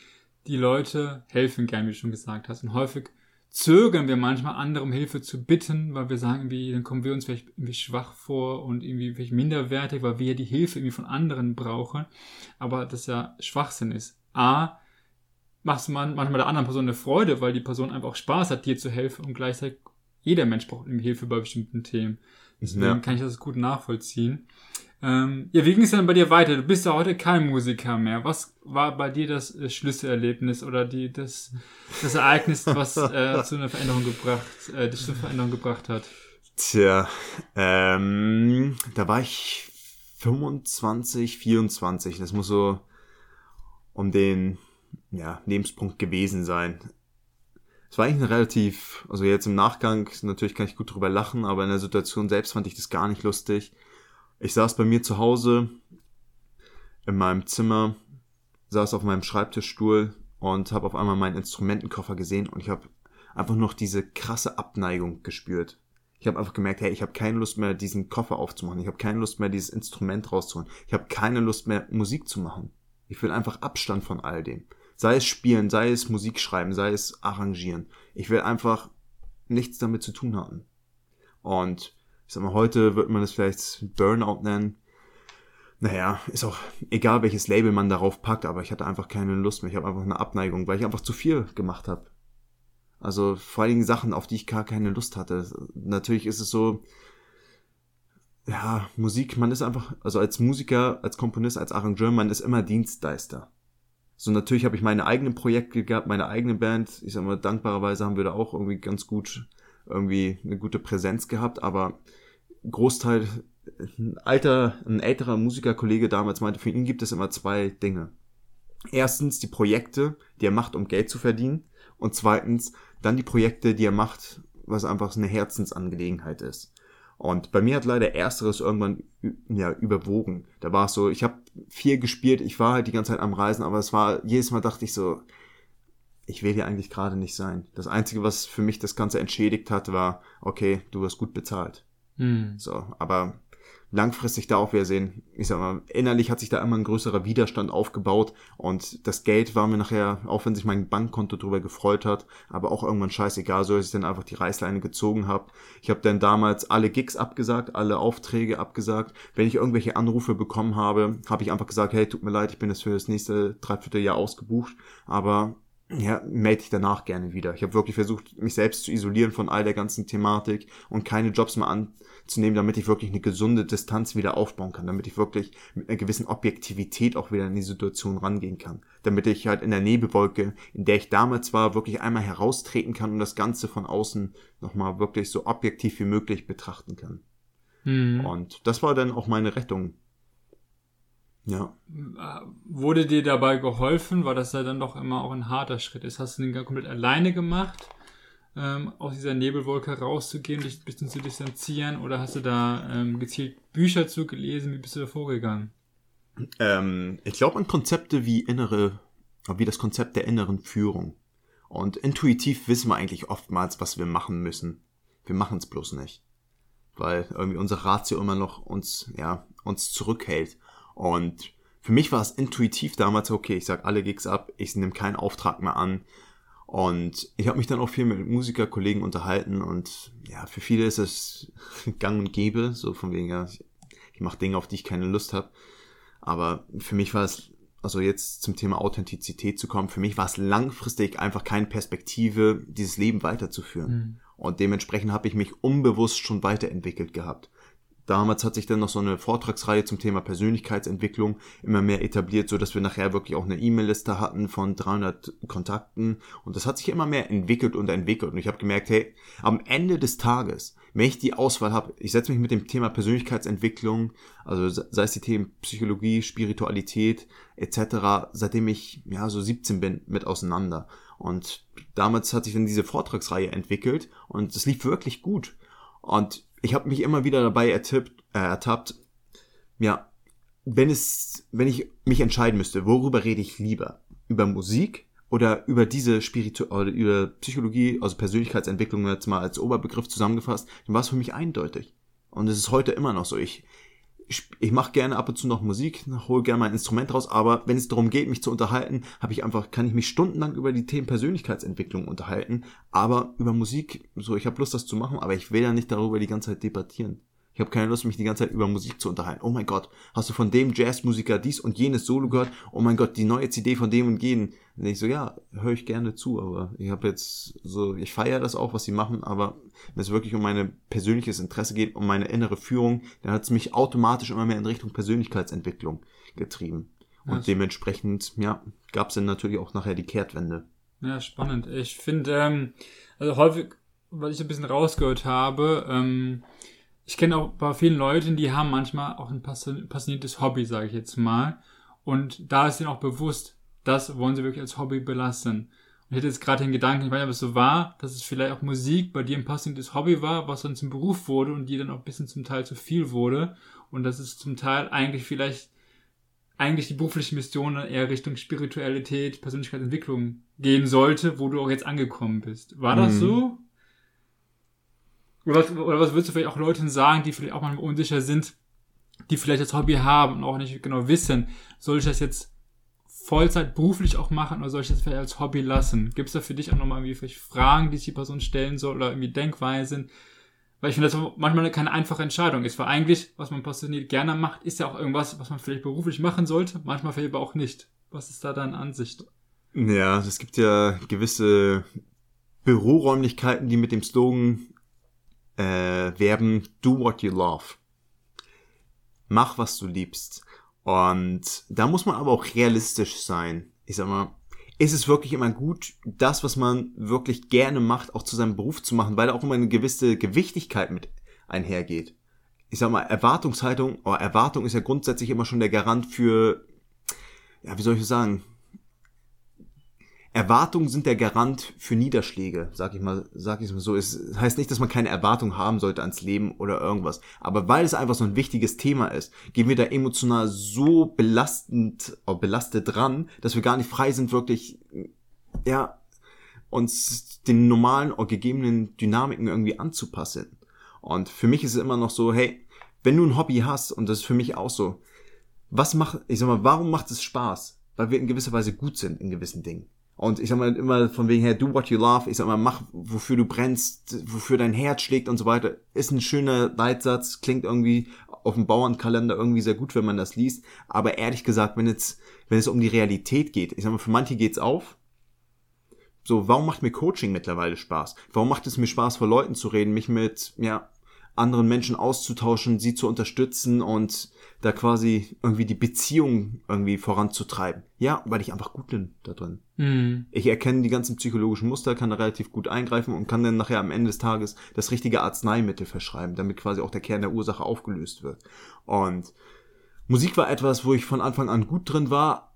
die Leute helfen gern, wie du schon gesagt hast. Und häufig zögern wir manchmal andere um Hilfe zu bitten, weil wir sagen irgendwie, dann kommen wir uns vielleicht irgendwie schwach vor und irgendwie vielleicht minderwertig, weil wir ja die Hilfe irgendwie von anderen brauchen. Aber das ja Schwachsinn ist. A, machst du manchmal der anderen Person eine Freude, weil die Person einfach auch Spaß hat, dir zu helfen und gleichzeitig jeder Mensch braucht irgendwie Hilfe bei bestimmten Themen. Deswegen ja. kann ich das gut nachvollziehen. Ähm, ja, wie ging es denn bei dir weiter? Du bist ja heute kein Musiker mehr. Was war bei dir das äh, Schlüsselerlebnis oder die, das, das Ereignis, was äh, zu einer Veränderung gebracht, äh, dich zur Veränderung gebracht hat? Tja, ähm, da war ich 25, 24. Das muss so um den ja, Lebenspunkt gewesen sein. Es war eigentlich ein relativ, also jetzt im Nachgang, natürlich kann ich gut drüber lachen, aber in der Situation selbst fand ich das gar nicht lustig. Ich saß bei mir zu Hause in meinem Zimmer, saß auf meinem Schreibtischstuhl und habe auf einmal meinen Instrumentenkoffer gesehen und ich habe einfach noch diese krasse Abneigung gespürt. Ich habe einfach gemerkt, hey, ich habe keine Lust mehr, diesen Koffer aufzumachen. Ich habe keine Lust mehr, dieses Instrument rauszuholen. Ich habe keine Lust mehr, Musik zu machen. Ich will einfach Abstand von all dem. Sei es spielen, sei es Musik schreiben, sei es arrangieren. Ich will einfach nichts damit zu tun haben. Und ich sag mal, heute wird man es vielleicht Burnout nennen. Naja, ist auch egal, welches Label man darauf packt, aber ich hatte einfach keine Lust mehr. Ich habe einfach eine Abneigung, weil ich einfach zu viel gemacht habe. Also vor allen Dingen Sachen, auf die ich gar keine Lust hatte. Natürlich ist es so, ja, Musik, man ist einfach, also als Musiker, als Komponist, als Arrangeur, man ist immer Dienstleister. So, natürlich habe ich meine eigenen Projekte gehabt, meine eigene Band. Ich sag mal, dankbarerweise haben wir da auch irgendwie ganz gut, irgendwie eine gute Präsenz gehabt, aber Großteil, ein alter, ein älterer Musikerkollege damals meinte, für ihn gibt es immer zwei Dinge. Erstens die Projekte, die er macht, um Geld zu verdienen. Und zweitens dann die Projekte, die er macht, was einfach eine Herzensangelegenheit ist. Und bei mir hat leider ersteres irgendwann ja, überwogen. Da war es so, ich habe viel gespielt, ich war halt die ganze Zeit am Reisen, aber es war, jedes Mal dachte ich so, ich will hier eigentlich gerade nicht sein. Das Einzige, was für mich das Ganze entschädigt hat, war, okay, du wirst gut bezahlt. Mhm. So, aber langfristig da auch wieder sehen, ich sag mal, innerlich hat sich da immer ein größerer Widerstand aufgebaut und das Geld war mir nachher, auch wenn sich mein Bankkonto drüber gefreut hat, aber auch irgendwann scheißegal, so dass ich dann einfach die Reißleine gezogen habe. Ich habe dann damals alle Gigs abgesagt, alle Aufträge abgesagt. Wenn ich irgendwelche Anrufe bekommen habe, habe ich einfach gesagt, hey, tut mir leid, ich bin jetzt für das nächste Dreivierteljahr ausgebucht, aber ja, melde ich danach gerne wieder. Ich habe wirklich versucht, mich selbst zu isolieren von all der ganzen Thematik und keine Jobs mehr anzunehmen, damit ich wirklich eine gesunde Distanz wieder aufbauen kann, damit ich wirklich mit einer gewissen Objektivität auch wieder in die Situation rangehen kann, damit ich halt in der Nebelwolke, in der ich damals war, wirklich einmal heraustreten kann und das Ganze von außen nochmal wirklich so objektiv wie möglich betrachten kann. Hm. Und das war dann auch meine Rettung ja. Wurde dir dabei geholfen, weil das ja dann doch immer auch ein harter Schritt ist? Hast du den komplett alleine gemacht, ähm, aus dieser Nebelwolke rauszugehen, dich ein bisschen zu distanzieren? Oder hast du da ähm, gezielt Bücher zu gelesen? Wie bist du da vorgegangen? Ähm, ich glaube an Konzepte wie innere, wie das Konzept der inneren Führung. Und intuitiv wissen wir eigentlich oftmals, was wir machen müssen. Wir machen es bloß nicht. Weil irgendwie unser Ratio immer noch uns, ja, uns zurückhält. Und für mich war es intuitiv damals, okay, ich sag alle Gigs ab, ich nehme keinen Auftrag mehr an. Und ich habe mich dann auch viel mit Musikerkollegen unterhalten und ja, für viele ist es gang und gäbe, so von wegen, ja, ich, mache Dinge, auf die ich keine Lust habe. Aber für mich war es, also jetzt zum Thema Authentizität zu kommen, für mich war es langfristig einfach keine Perspektive, dieses Leben weiterzuführen. Mhm. Und dementsprechend habe ich mich unbewusst schon weiterentwickelt gehabt. Damals hat sich dann noch so eine Vortragsreihe zum Thema Persönlichkeitsentwicklung immer mehr etabliert, so dass wir nachher wirklich auch eine E-Mail-Liste hatten von 300 Kontakten und das hat sich immer mehr entwickelt und entwickelt und ich habe gemerkt, hey, am Ende des Tages wenn ich die Auswahl habe, ich setze mich mit dem Thema Persönlichkeitsentwicklung, also sei es die Themen Psychologie, Spiritualität etc., seitdem ich ja so 17 bin, mit auseinander. Und damals hat sich dann diese Vortragsreihe entwickelt und es lief wirklich gut. Und ich habe mich immer wieder dabei ertippt, äh, ertappt, ja, wenn es, wenn ich mich entscheiden müsste, worüber rede ich lieber? Über Musik oder über diese Spiritu oder über Psychologie, also Persönlichkeitsentwicklung jetzt mal als Oberbegriff zusammengefasst, dann war es für mich eindeutig. Und es ist heute immer noch so. Ich, ich, ich mache gerne ab und zu noch Musik, hole gerne mein Instrument raus, aber wenn es darum geht, mich zu unterhalten, habe ich einfach, kann ich mich stundenlang über die Themen Persönlichkeitsentwicklung unterhalten, aber über Musik, so ich habe Lust, das zu machen, aber ich will ja nicht darüber die ganze Zeit debattieren. Ich habe keine Lust, mich die ganze Zeit über Musik zu unterhalten. Oh mein Gott, hast du von dem Jazzmusiker dies und jenes Solo gehört? Oh mein Gott, die neue CD von dem und jenen. Und ich so, ja, höre ich gerne zu, aber ich habe jetzt so, ich feiere das auch, was sie machen, aber wenn es wirklich um mein persönliches Interesse geht, um meine innere Führung, dann hat es mich automatisch immer mehr in Richtung Persönlichkeitsentwicklung getrieben. Und ja, dementsprechend, ja, gab es dann natürlich auch nachher die Kehrtwende. Ja, spannend. Ich finde, ähm, also häufig, weil ich ein bisschen rausgehört habe, ähm, ich kenne auch bei vielen Leuten, die haben manchmal auch ein passioniertes Hobby, sage ich jetzt mal. Und da ist ihnen auch bewusst, das wollen sie wirklich als Hobby belassen. Und ich hätte jetzt gerade den Gedanken, ich weiß nicht, ob es so war, dass es vielleicht auch Musik bei dir ein passioniertes Hobby war, was dann zum Beruf wurde und dir dann auch ein bisschen zum Teil zu viel wurde. Und dass es zum Teil eigentlich vielleicht, eigentlich die berufliche Mission dann eher Richtung Spiritualität, Persönlichkeitsentwicklung gehen sollte, wo du auch jetzt angekommen bist. War das mhm. so? Oder was, oder was würdest du vielleicht auch Leuten sagen, die vielleicht auch mal unsicher sind, die vielleicht das Hobby haben und auch nicht genau wissen, soll ich das jetzt Vollzeit beruflich auch machen oder soll ich das vielleicht als Hobby lassen? Gibt es da für dich auch nochmal irgendwie vielleicht Fragen, die sich die Person stellen soll oder irgendwie Denkweisen? Weil ich finde, das manchmal keine einfache Entscheidung ist, weil eigentlich, was man passioniert gerne macht, ist ja auch irgendwas, was man vielleicht beruflich machen sollte, manchmal vielleicht aber auch nicht. Was ist da deine Ansicht? Ja, es gibt ja gewisse Büroräumlichkeiten, die mit dem Slogan äh, werben, do what you love. Mach, was du liebst. Und da muss man aber auch realistisch sein. Ich sag mal, ist es wirklich immer gut, das, was man wirklich gerne macht, auch zu seinem Beruf zu machen, weil da auch immer eine gewisse Gewichtigkeit mit einhergeht. Ich sag mal, Erwartungshaltung, oh, Erwartung ist ja grundsätzlich immer schon der Garant für, ja, wie soll ich sagen, Erwartungen sind der Garant für Niederschläge, sag ich mal, sag ich mal so. Es heißt nicht, dass man keine Erwartungen haben sollte ans Leben oder irgendwas. Aber weil es einfach so ein wichtiges Thema ist, gehen wir da emotional so belastend, oh, belastet dran, dass wir gar nicht frei sind, wirklich, ja, uns den normalen oder gegebenen Dynamiken irgendwie anzupassen. Und für mich ist es immer noch so, hey, wenn du ein Hobby hast, und das ist für mich auch so, was macht, ich sag mal, warum macht es Spaß? Weil wir in gewisser Weise gut sind in gewissen Dingen. Und ich sag mal immer von wegen her, do what you love. Ich sag mal, mach, wofür du brennst, wofür dein Herz schlägt und so weiter. Ist ein schöner Leitsatz, klingt irgendwie auf dem Bauernkalender irgendwie sehr gut, wenn man das liest. Aber ehrlich gesagt, wenn jetzt, wenn es um die Realität geht, ich sag mal, für manche geht's auf. So, warum macht mir Coaching mittlerweile Spaß? Warum macht es mir Spaß, vor Leuten zu reden, mich mit, ja, anderen Menschen auszutauschen, sie zu unterstützen und da quasi irgendwie die Beziehung irgendwie voranzutreiben. Ja, weil ich einfach gut bin da drin. Mhm. Ich erkenne die ganzen psychologischen Muster, kann da relativ gut eingreifen und kann dann nachher am Ende des Tages das richtige Arzneimittel verschreiben, damit quasi auch der Kern der Ursache aufgelöst wird. Und Musik war etwas, wo ich von Anfang an gut drin war.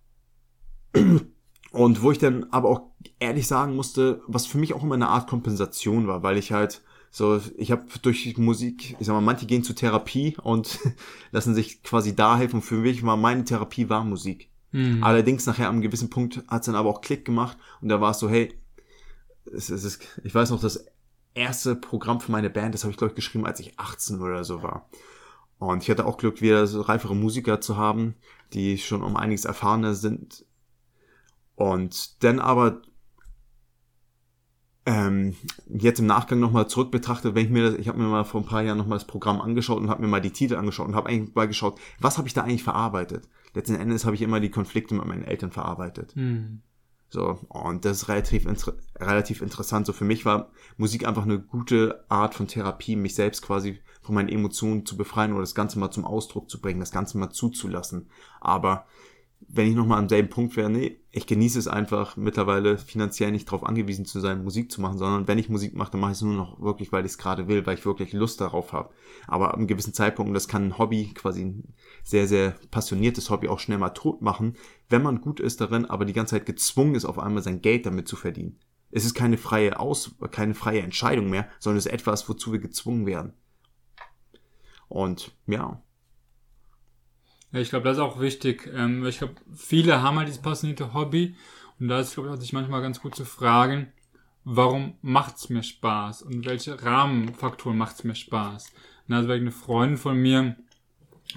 Und wo ich dann aber auch ehrlich sagen musste, was für mich auch immer eine Art Kompensation war, weil ich halt so, ich habe durch Musik, ich sag mal, manche gehen zur Therapie und lassen sich quasi da helfen. Für mich war meine Therapie war Musik. Mhm. Allerdings nachher am gewissen Punkt hat's dann aber auch Klick gemacht und da war es so, hey, es, es ist, ich weiß noch, das erste Programm für meine Band, das habe ich glaube ich geschrieben, als ich 18 oder so war. Und ich hatte auch Glück, wieder so reifere Musiker zu haben, die schon um einiges erfahrener sind. Und dann aber ähm, jetzt im Nachgang nochmal zurück betrachtet, wenn ich mir das, ich habe mir mal vor ein paar Jahren nochmal das Programm angeschaut und habe mir mal die Titel angeschaut und habe eigentlich mal geschaut, was habe ich da eigentlich verarbeitet? Letzten Endes habe ich immer die Konflikte mit meinen Eltern verarbeitet. Mhm. So, und das ist relativ, relativ interessant. So für mich war Musik einfach eine gute Art von Therapie, mich selbst quasi von meinen Emotionen zu befreien oder das Ganze mal zum Ausdruck zu bringen, das Ganze mal zuzulassen. Aber wenn ich nochmal am selben Punkt wäre, nee, ich genieße es einfach mittlerweile finanziell nicht darauf angewiesen zu sein, Musik zu machen, sondern wenn ich Musik mache, dann mache ich es nur noch wirklich, weil ich es gerade will, weil ich wirklich Lust darauf habe. Aber ab einem gewissen Zeitpunkt, das kann ein Hobby, quasi ein sehr, sehr passioniertes Hobby auch schnell mal tot machen, wenn man gut ist darin, aber die ganze Zeit gezwungen ist, auf einmal sein Geld damit zu verdienen. Es ist keine freie Aus, keine freie Entscheidung mehr, sondern es ist etwas, wozu wir gezwungen werden. Und ja, ja, ich glaube, das ist auch wichtig. Ähm, ich glaube, viele haben halt dieses passionierte Hobby. Und da ist, glaube ich, auch sich manchmal ganz gut zu fragen, warum macht's mir Spaß? Und welche Rahmenfaktoren macht's mir Spaß? Und also eine Freundin von mir,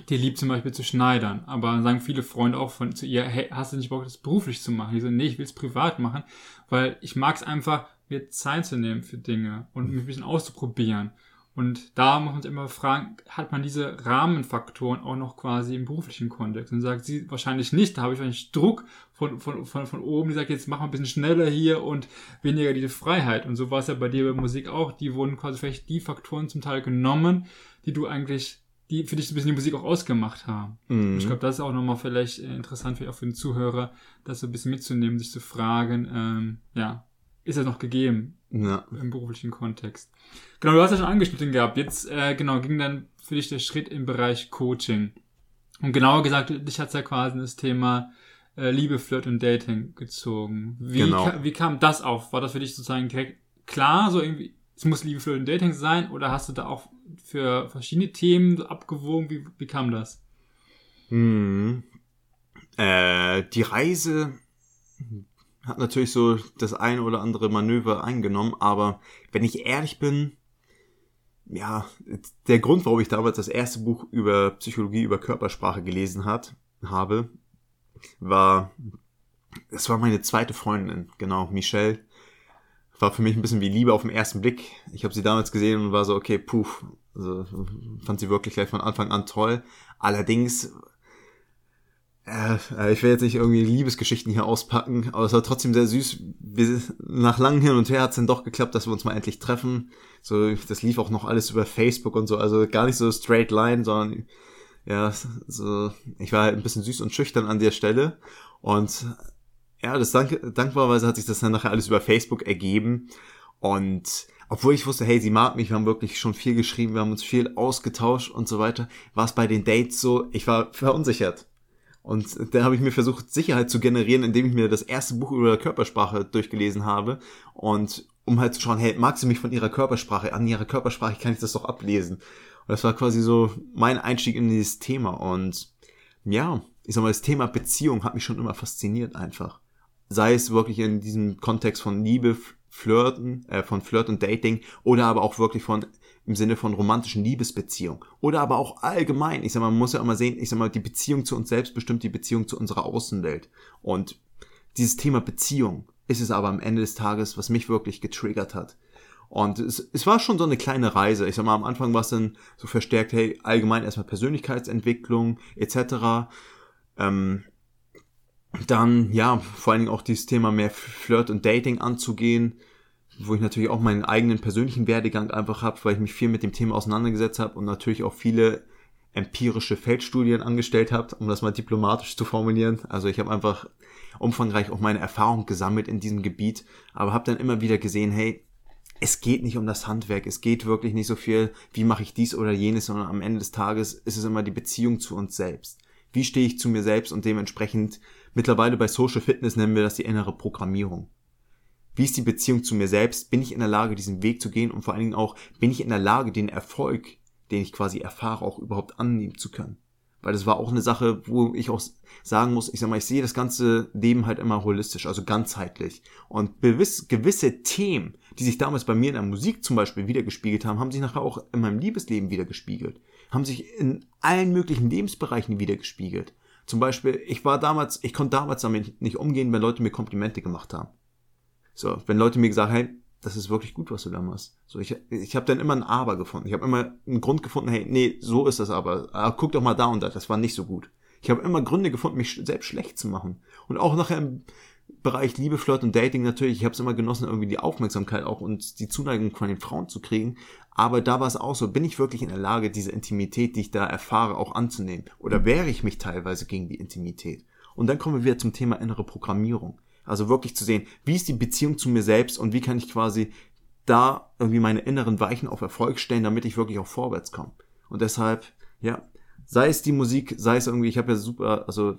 die liebt zum Beispiel zu schneidern. Aber sagen viele Freunde auch von zu ihr, hey, hast du nicht Bock, das beruflich zu machen? Ich so, nee, ich will's privat machen, weil ich mag's einfach, mir Zeit zu nehmen für Dinge und mich ein bisschen auszuprobieren. Und da muss man sich immer fragen, hat man diese Rahmenfaktoren auch noch quasi im beruflichen Kontext? Und sagt sie wahrscheinlich nicht, da habe ich wahrscheinlich Druck von, von, von, von oben, die sagt, jetzt mach mal ein bisschen schneller hier und weniger diese Freiheit. Und so war es ja bei dir bei Musik auch. Die wurden quasi vielleicht die Faktoren zum Teil genommen, die du eigentlich, die für dich ein bisschen die Musik auch ausgemacht haben. Mhm. ich glaube, das ist auch nochmal vielleicht interessant, vielleicht auch für den Zuhörer, das so ein bisschen mitzunehmen, sich zu fragen, ähm, ja, ist das noch gegeben? Ja. im beruflichen Kontext. Genau, du hast ja schon angeschnitten gehabt. Jetzt, äh, genau, ging dann für dich der Schritt im Bereich Coaching. Und genauer gesagt, dich hat ja quasi das Thema äh, Liebe, Flirt und Dating gezogen. Wie, genau. ka wie kam das auf? War das für dich sozusagen direkt klar, so irgendwie, es muss Liebe, Flirt und Dating sein? Oder hast du da auch für verschiedene Themen abgewogen? Wie, wie kam das? Hm. Äh, die Reise hat natürlich so das ein oder andere Manöver eingenommen, aber wenn ich ehrlich bin, ja, der Grund, warum ich damals das erste Buch über Psychologie, über Körpersprache gelesen hat, habe, war, es war meine zweite Freundin, genau, Michelle. War für mich ein bisschen wie Liebe auf den ersten Blick. Ich habe sie damals gesehen und war so, okay, puh, also fand sie wirklich gleich von Anfang an toll. Allerdings äh, ich will jetzt nicht irgendwie Liebesgeschichten hier auspacken, aber es war trotzdem sehr süß. Wir, nach langem Hin und Her hat es dann doch geklappt, dass wir uns mal endlich treffen. So, das lief auch noch alles über Facebook und so, also gar nicht so straight line, sondern ja, so, ich war halt ein bisschen süß und schüchtern an der Stelle. Und ja, das dank, dankbarerweise hat sich das dann nachher alles über Facebook ergeben. Und obwohl ich wusste, hey, sie mag mich, wir haben wirklich schon viel geschrieben, wir haben uns viel ausgetauscht und so weiter, war es bei den Dates so, ich war verunsichert und da habe ich mir versucht, Sicherheit zu generieren, indem ich mir das erste Buch über Körpersprache durchgelesen habe. Und um halt zu schauen, hey, mag sie mich von ihrer Körpersprache? An ihrer Körpersprache kann ich das doch ablesen. Und das war quasi so mein Einstieg in dieses Thema. Und ja, ich sag mal, das Thema Beziehung hat mich schon immer fasziniert einfach. Sei es wirklich in diesem Kontext von Liebe, Flirten, äh, von Flirt und Dating oder aber auch wirklich von im Sinne von romantischen Liebesbeziehung. Oder aber auch allgemein. Ich sag mal, man muss ja immer sehen, ich sag mal, die Beziehung zu uns selbst bestimmt die Beziehung zu unserer Außenwelt. Und dieses Thema Beziehung ist es aber am Ende des Tages, was mich wirklich getriggert hat. Und es, es war schon so eine kleine Reise. Ich sag mal, am Anfang war es dann so verstärkt, hey, allgemein erstmal Persönlichkeitsentwicklung etc. Ähm, dann, ja, vor allen Dingen auch dieses Thema mehr Flirt und Dating anzugehen wo ich natürlich auch meinen eigenen persönlichen Werdegang einfach habe, weil ich mich viel mit dem Thema auseinandergesetzt habe und natürlich auch viele empirische Feldstudien angestellt habe, um das mal diplomatisch zu formulieren. Also ich habe einfach umfangreich auch meine Erfahrung gesammelt in diesem Gebiet, aber habe dann immer wieder gesehen, hey, es geht nicht um das Handwerk, es geht wirklich nicht so viel, wie mache ich dies oder jenes, sondern am Ende des Tages ist es immer die Beziehung zu uns selbst. Wie stehe ich zu mir selbst und dementsprechend mittlerweile bei Social Fitness nennen wir das die innere Programmierung. Wie ist die Beziehung zu mir selbst? Bin ich in der Lage, diesen Weg zu gehen? Und vor allen Dingen auch, bin ich in der Lage, den Erfolg, den ich quasi erfahre, auch überhaupt annehmen zu können? Weil das war auch eine Sache, wo ich auch sagen muss, ich sag mal, ich sehe das ganze Leben halt immer holistisch, also ganzheitlich. Und gewiss, gewisse Themen, die sich damals bei mir in der Musik zum Beispiel wiedergespiegelt haben, haben sich nachher auch in meinem Liebesleben wiedergespiegelt. Haben sich in allen möglichen Lebensbereichen wiedergespiegelt. Zum Beispiel, ich war damals, ich konnte damals damit nicht umgehen, wenn Leute mir Komplimente gemacht haben. So, wenn Leute mir gesagt hey, das ist wirklich gut, was du da machst. So, ich, ich habe dann immer ein Aber gefunden. Ich habe immer einen Grund gefunden, hey, nee, so ist das aber. aber. Guck doch mal da und da, das war nicht so gut. Ich habe immer Gründe gefunden, mich selbst schlecht zu machen. Und auch nachher im Bereich Liebe, Flirt und Dating natürlich, ich habe es immer genossen, irgendwie die Aufmerksamkeit auch und die Zuneigung von den Frauen zu kriegen. Aber da war es auch so, bin ich wirklich in der Lage, diese Intimität, die ich da erfahre, auch anzunehmen? Oder wehre ich mich teilweise gegen die Intimität? Und dann kommen wir wieder zum Thema innere Programmierung. Also wirklich zu sehen, wie ist die Beziehung zu mir selbst und wie kann ich quasi da irgendwie meine inneren Weichen auf Erfolg stellen, damit ich wirklich auch vorwärts komme. Und deshalb, ja, sei es die Musik, sei es irgendwie, ich habe ja super, also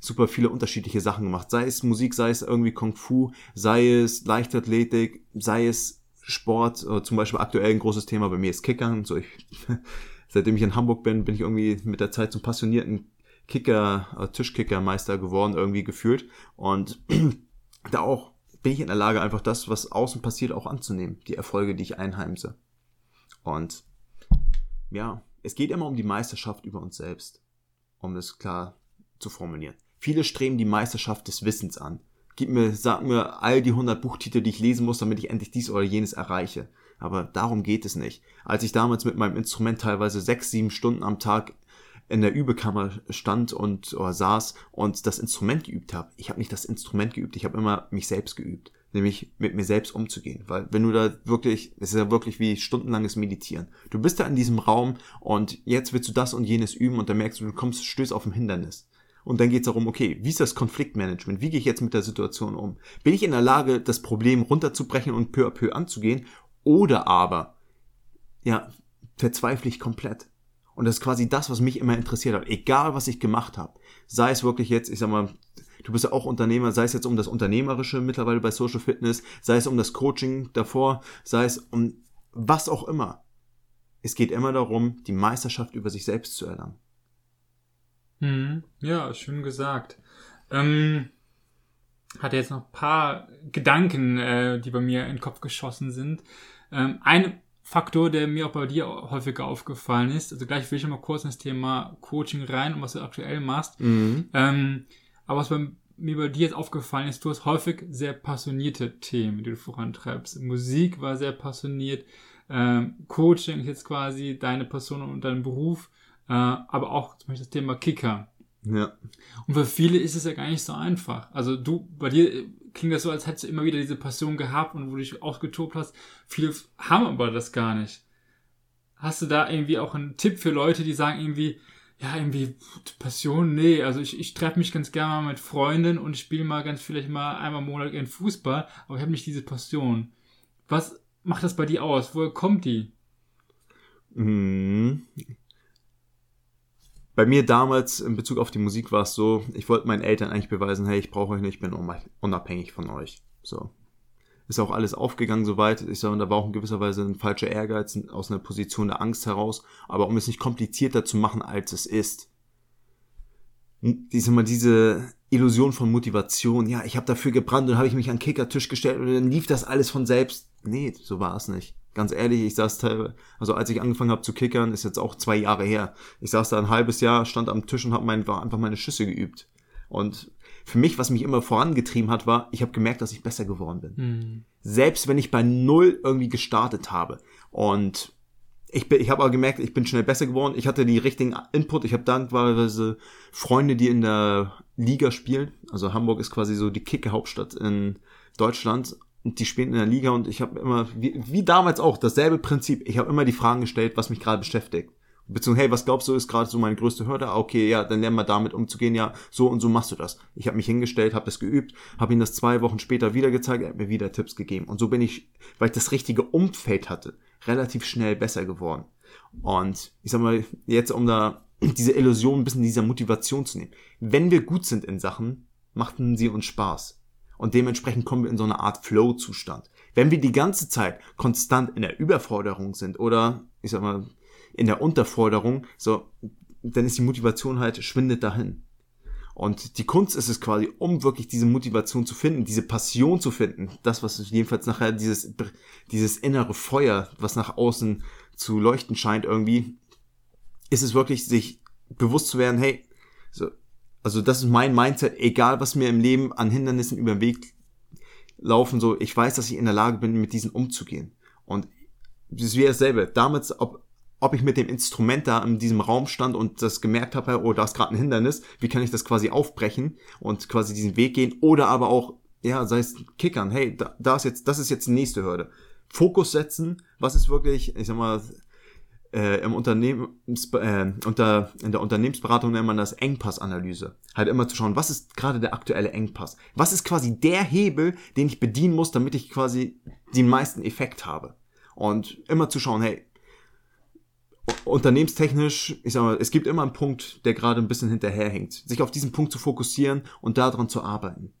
super viele unterschiedliche Sachen gemacht. Sei es Musik, sei es irgendwie Kung Fu, sei es Leichtathletik, sei es Sport, äh, zum Beispiel aktuell ein großes Thema bei mir ist Kickern. So ich, seitdem ich in Hamburg bin, bin ich irgendwie mit der Zeit zum passionierten Kicker, äh, Tischkickermeister geworden, irgendwie gefühlt. Und da auch bin ich in der Lage, einfach das, was außen passiert, auch anzunehmen. Die Erfolge, die ich einheimse. Und ja, es geht immer um die Meisterschaft über uns selbst, um das klar zu formulieren. Viele streben die Meisterschaft des Wissens an. Gib mir, sag mir all die 100 Buchtitel, die ich lesen muss, damit ich endlich dies oder jenes erreiche. Aber darum geht es nicht. Als ich damals mit meinem Instrument teilweise sechs, sieben Stunden am Tag in der Übekammer stand und oder saß und das Instrument geübt habe. Ich habe nicht das Instrument geübt, ich habe immer mich selbst geübt, nämlich mit mir selbst umzugehen, weil wenn du da wirklich, es ist ja wirklich wie stundenlanges Meditieren. Du bist da in diesem Raum und jetzt willst du das und jenes üben und dann merkst du, du kommst stößt auf ein Hindernis. Und dann geht es darum, okay, wie ist das Konfliktmanagement? Wie gehe ich jetzt mit der Situation um? Bin ich in der Lage, das Problem runterzubrechen und peu à peu anzugehen? Oder aber, ja, verzweifle ich komplett? Und das ist quasi das, was mich immer interessiert hat. Egal, was ich gemacht habe. Sei es wirklich jetzt, ich sag mal, du bist ja auch Unternehmer, sei es jetzt um das Unternehmerische mittlerweile bei Social Fitness, sei es um das Coaching davor, sei es um was auch immer. Es geht immer darum, die Meisterschaft über sich selbst zu erlangen. Hm, ja, schön gesagt. Ähm, hatte jetzt noch ein paar Gedanken, äh, die bei mir in den Kopf geschossen sind. Ähm, eine Faktor, der mir auch bei dir häufiger aufgefallen ist. Also gleich will ich mal kurz in das Thema Coaching rein und was du aktuell machst. Mhm. Ähm, aber was bei, mir bei dir jetzt aufgefallen ist, du hast häufig sehr passionierte Themen, die du vorantreibst. Musik war sehr passioniert, ähm, Coaching ist jetzt quasi deine Person und dein Beruf, äh, aber auch zum Beispiel das Thema Kicker. Ja. Und für viele ist es ja gar nicht so einfach. Also du, bei dir klingt das so, als hättest du immer wieder diese Passion gehabt und wo du dich ausgetobt hast. Viele haben aber das gar nicht. Hast du da irgendwie auch einen Tipp für Leute, die sagen irgendwie, ja, irgendwie Passion, nee, also ich, ich treffe mich ganz gerne mal mit Freunden und spiele mal ganz vielleicht mal einmal im Monat in Fußball, aber ich habe nicht diese Passion. Was macht das bei dir aus? Woher kommt die? Hm bei mir damals in Bezug auf die Musik war es so, ich wollte meinen Eltern eigentlich beweisen, hey, ich brauche euch nicht, ich bin unabhängig von euch. So. Ist auch alles aufgegangen soweit. Ich sage, da war auch in gewisser Weise ein falscher Ehrgeiz aus einer Position der Angst heraus. Aber um es nicht komplizierter zu machen, als es ist. Diese, mal diese Illusion von Motivation. Ja, ich habe dafür gebrannt und habe ich mich an den Kickertisch gestellt und dann lief das alles von selbst. Nee, so war es nicht. Ganz ehrlich, ich saß teilweise, also als ich angefangen habe zu kickern, ist jetzt auch zwei Jahre her. Ich saß da ein halbes Jahr, stand am Tisch und habe mein, einfach meine Schüsse geübt. Und für mich, was mich immer vorangetrieben hat, war, ich habe gemerkt, dass ich besser geworden bin. Mhm. Selbst wenn ich bei null irgendwie gestartet habe. Und ich, bin, ich habe aber gemerkt, ich bin schnell besser geworden. Ich hatte die richtigen Input. Ich habe dankbarerweise Freunde, die in der Liga spielen. Also Hamburg ist quasi so die Kicker-Hauptstadt in Deutschland und die spielen in der Liga und ich habe immer, wie, wie damals auch, dasselbe Prinzip. Ich habe immer die Fragen gestellt, was mich gerade beschäftigt. Beziehungsweise, hey, was glaubst du, ist gerade so meine größte Hürde? Ah, okay, ja, dann lernen wir damit umzugehen. Ja, so und so machst du das. Ich habe mich hingestellt, habe das geübt, habe ihm das zwei Wochen später wieder gezeigt, er hat mir wieder Tipps gegeben. Und so bin ich, weil ich das richtige Umfeld hatte, relativ schnell besser geworden. Und ich sag mal, jetzt um da diese Illusion ein bisschen dieser Motivation zu nehmen. Wenn wir gut sind in Sachen, machten sie uns Spaß. Und dementsprechend kommen wir in so eine Art Flow-Zustand. Wenn wir die ganze Zeit konstant in der Überforderung sind oder, ich sag mal, in der Unterforderung, so, dann ist die Motivation halt, schwindet dahin. Und die Kunst ist es quasi, um wirklich diese Motivation zu finden, diese Passion zu finden, das, was jedenfalls nachher dieses, dieses innere Feuer, was nach außen zu leuchten scheint irgendwie, ist es wirklich, sich bewusst zu werden, hey, so, also das ist mein Mindset, egal was mir im Leben an Hindernissen über den Weg laufen, so, ich weiß, dass ich in der Lage bin, mit diesen umzugehen. Und ist wie dasselbe. Damals, ob, ob ich mit dem Instrument da in diesem Raum stand und das gemerkt habe, oh, da ist gerade ein Hindernis, wie kann ich das quasi aufbrechen und quasi diesen Weg gehen? Oder aber auch, ja, sei es Kickern, hey, da, da ist jetzt, das ist jetzt die nächste Hürde. Fokus setzen, was ist wirklich, ich sag mal, äh, im Unternehmens, äh, unter, in der Unternehmensberatung nennt man das Engpassanalyse. Halt immer zu schauen, was ist gerade der aktuelle Engpass? Was ist quasi der Hebel, den ich bedienen muss, damit ich quasi den meisten Effekt habe? Und immer zu schauen, hey, unternehmenstechnisch, ich sag mal, es gibt immer einen Punkt, der gerade ein bisschen hinterherhängt. Sich auf diesen Punkt zu fokussieren und daran zu arbeiten.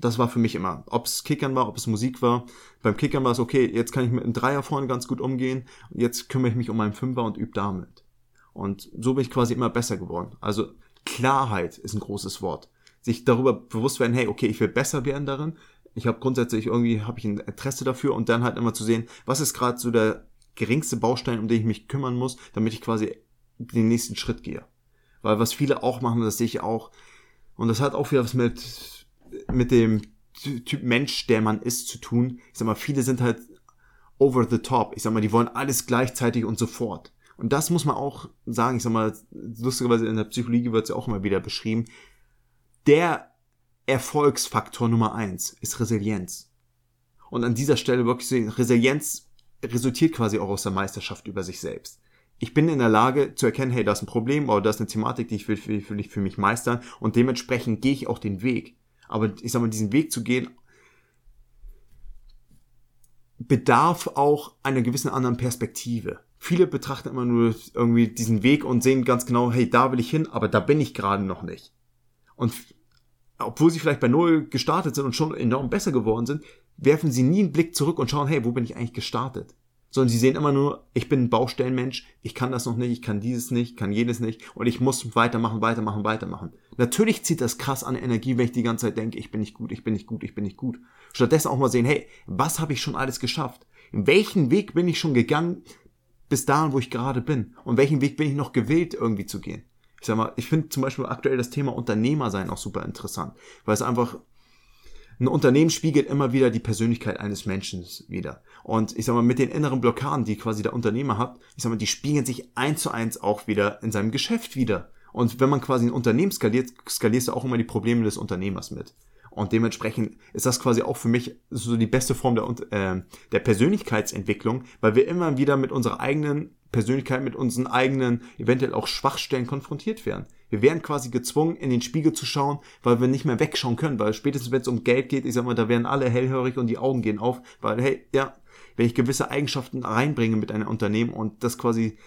Das war für mich immer, ob es Kickern war, ob es Musik war. Beim Kickern war es okay, jetzt kann ich mit einem Dreier vorne ganz gut umgehen. Jetzt kümmere ich mich um meinen Fünfer und übe damit. Und so bin ich quasi immer besser geworden. Also Klarheit ist ein großes Wort. Sich darüber bewusst werden, hey, okay, ich will besser werden darin. Ich habe grundsätzlich irgendwie habe ich ein Interesse dafür und dann halt immer zu sehen, was ist gerade so der geringste Baustein, um den ich mich kümmern muss, damit ich quasi den nächsten Schritt gehe. Weil was viele auch machen, das sehe ich auch, und das hat auch wieder was mit, mit dem Typ Mensch, der man ist, zu tun. Ich sag mal, viele sind halt over the top. Ich sag mal, die wollen alles gleichzeitig und sofort. Und das muss man auch sagen, ich sag mal, lustigerweise in der Psychologie wird es ja auch immer wieder beschrieben. Der Erfolgsfaktor Nummer eins ist Resilienz. Und an dieser Stelle wirklich sehen, Resilienz resultiert quasi auch aus der Meisterschaft über sich selbst. Ich bin in der Lage zu erkennen, hey, da ist ein Problem oder da ist eine Thematik, die ich will, will, will ich für mich meistern und dementsprechend gehe ich auch den Weg. Aber ich sag mal, diesen Weg zu gehen, bedarf auch einer gewissen anderen Perspektive. Viele betrachten immer nur irgendwie diesen Weg und sehen ganz genau, hey, da will ich hin, aber da bin ich gerade noch nicht. Und obwohl sie vielleicht bei Null gestartet sind und schon enorm besser geworden sind, werfen sie nie einen Blick zurück und schauen, hey, wo bin ich eigentlich gestartet? Sondern sie sehen immer nur, ich bin ein Baustellenmensch, ich kann das noch nicht, ich kann dieses nicht, kann jedes nicht und ich muss weitermachen, weitermachen, weitermachen. Natürlich zieht das krass an Energie, wenn ich die ganze Zeit denke, ich bin nicht gut, ich bin nicht gut, ich bin nicht gut. Stattdessen auch mal sehen, hey, was habe ich schon alles geschafft? In welchen Weg bin ich schon gegangen bis dahin, wo ich gerade bin? Und welchen Weg bin ich noch gewillt, irgendwie zu gehen? Ich sag mal, ich finde zum Beispiel aktuell das Thema Unternehmer sein auch super interessant, weil es einfach ein Unternehmen spiegelt immer wieder die Persönlichkeit eines Menschen wieder. Und ich sag mal, mit den inneren Blockaden, die quasi der Unternehmer hat, ich sag mal, die spiegeln sich eins zu eins auch wieder in seinem Geschäft wieder. Und wenn man quasi ein Unternehmen skaliert, skalierst du auch immer die Probleme des Unternehmers mit. Und dementsprechend ist das quasi auch für mich so die beste Form der, äh, der Persönlichkeitsentwicklung, weil wir immer wieder mit unserer eigenen Persönlichkeit, mit unseren eigenen, eventuell auch Schwachstellen konfrontiert werden. Wir werden quasi gezwungen, in den Spiegel zu schauen, weil wir nicht mehr wegschauen können, weil spätestens wenn es um Geld geht, ich sag mal, da werden alle hellhörig und die Augen gehen auf, weil, hey, ja, wenn ich gewisse Eigenschaften reinbringe mit einem Unternehmen und das quasi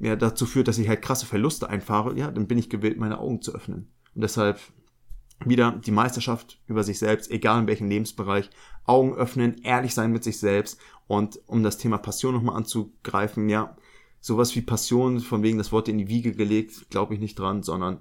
ja, dazu führt, dass ich halt krasse Verluste einfahre, ja, dann bin ich gewillt, meine Augen zu öffnen. Und deshalb wieder die Meisterschaft über sich selbst, egal in welchem Lebensbereich, Augen öffnen, ehrlich sein mit sich selbst und um das Thema Passion nochmal anzugreifen, ja, sowas wie Passion, von wegen das Wort in die Wiege gelegt, glaube ich nicht dran, sondern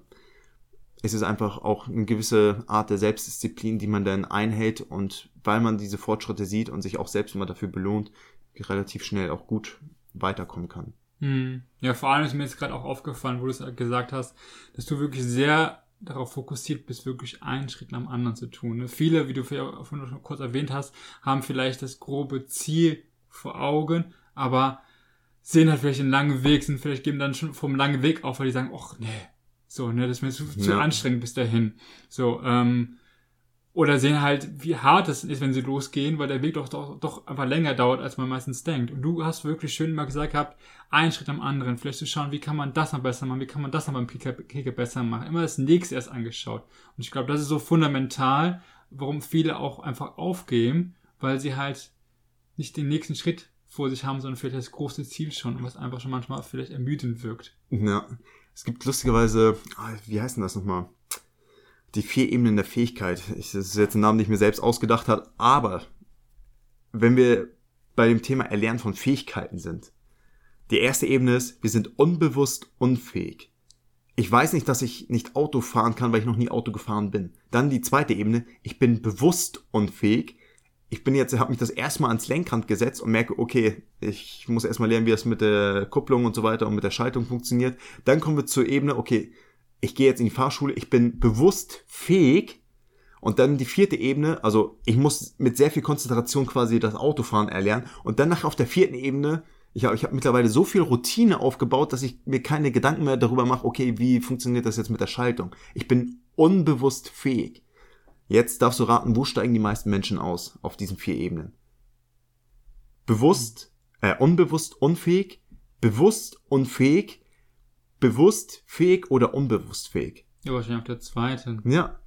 es ist einfach auch eine gewisse Art der Selbstdisziplin, die man dann einhält und weil man diese Fortschritte sieht und sich auch selbst immer dafür belohnt, relativ schnell auch gut weiterkommen kann. Hm. Ja, vor allem ist mir jetzt gerade auch aufgefallen, wo du es gesagt hast, dass du wirklich sehr darauf fokussiert bist, wirklich einen Schritt nach dem anderen zu tun. Ne? Viele, wie du vorhin schon kurz erwähnt hast, haben vielleicht das grobe Ziel vor Augen, aber sehen halt vielleicht einen langen Weg, sind vielleicht geben dann schon vom langen Weg auf, weil die sagen, ach nee, so, ne, das ist mir zu, ja. zu anstrengend bis dahin. So, ähm, oder sehen halt, wie hart es ist, wenn sie losgehen, weil der Weg doch, doch, doch einfach länger dauert, als man meistens denkt. Und du hast wirklich schön mal gesagt gehabt, einen Schritt am anderen, vielleicht zu schauen, wie kann man das noch besser machen, wie kann man das noch beim Kicker, Kicker besser machen. Immer das nächste erst angeschaut. Und ich glaube, das ist so fundamental, warum viele auch einfach aufgeben, weil sie halt nicht den nächsten Schritt vor sich haben, sondern vielleicht das große Ziel schon, was einfach schon manchmal vielleicht ermüdend wirkt. Ja, es gibt lustigerweise, ah, wie heißt denn das nochmal? Die vier Ebenen der Fähigkeit. Ich, das ist jetzt ein Name, den ich mir selbst ausgedacht habe, aber wenn wir bei dem Thema Erlernen von Fähigkeiten sind, die erste Ebene ist, wir sind unbewusst unfähig. Ich weiß nicht, dass ich nicht Auto fahren kann, weil ich noch nie Auto gefahren bin. Dann die zweite Ebene, ich bin bewusst unfähig ich bin jetzt, habe mich das erstmal ans Lenkrad gesetzt und merke, okay, ich muss erstmal lernen, wie das mit der Kupplung und so weiter und mit der Schaltung funktioniert. Dann kommen wir zur Ebene, okay, ich gehe jetzt in die Fahrschule, ich bin bewusst fähig. Und dann die vierte Ebene, also ich muss mit sehr viel Konzentration quasi das Autofahren erlernen. Und dann nachher auf der vierten Ebene, ich habe ich hab mittlerweile so viel Routine aufgebaut, dass ich mir keine Gedanken mehr darüber mache, okay, wie funktioniert das jetzt mit der Schaltung. Ich bin unbewusst fähig. Jetzt darfst du raten, wo steigen die meisten Menschen aus auf diesen vier Ebenen? Bewusst, äh, unbewusst, unfähig, bewusst unfähig, bewusst fähig oder unbewusst fähig? Ja, wahrscheinlich auch der zweite. Ja.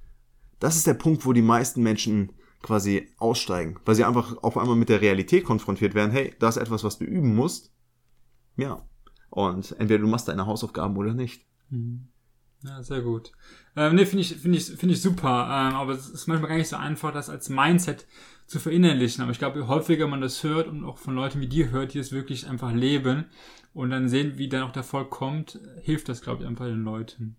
Das ist der Punkt, wo die meisten Menschen quasi aussteigen, weil sie einfach auf einmal mit der Realität konfrontiert werden. Hey, da ist etwas, was du üben musst. Ja. Und entweder du machst deine Hausaufgaben oder nicht. Mhm. Ja, sehr gut. Ähm, nee, finde ich, finde ich, finde ich super. Ähm, aber es ist manchmal gar nicht so einfach, das als Mindset zu verinnerlichen. Aber ich glaube, je häufiger man das hört und auch von Leuten wie dir hört, die es wirklich einfach leben und dann sehen, wie dann auch der Erfolg kommt, hilft das, glaube ich, einfach den Leuten.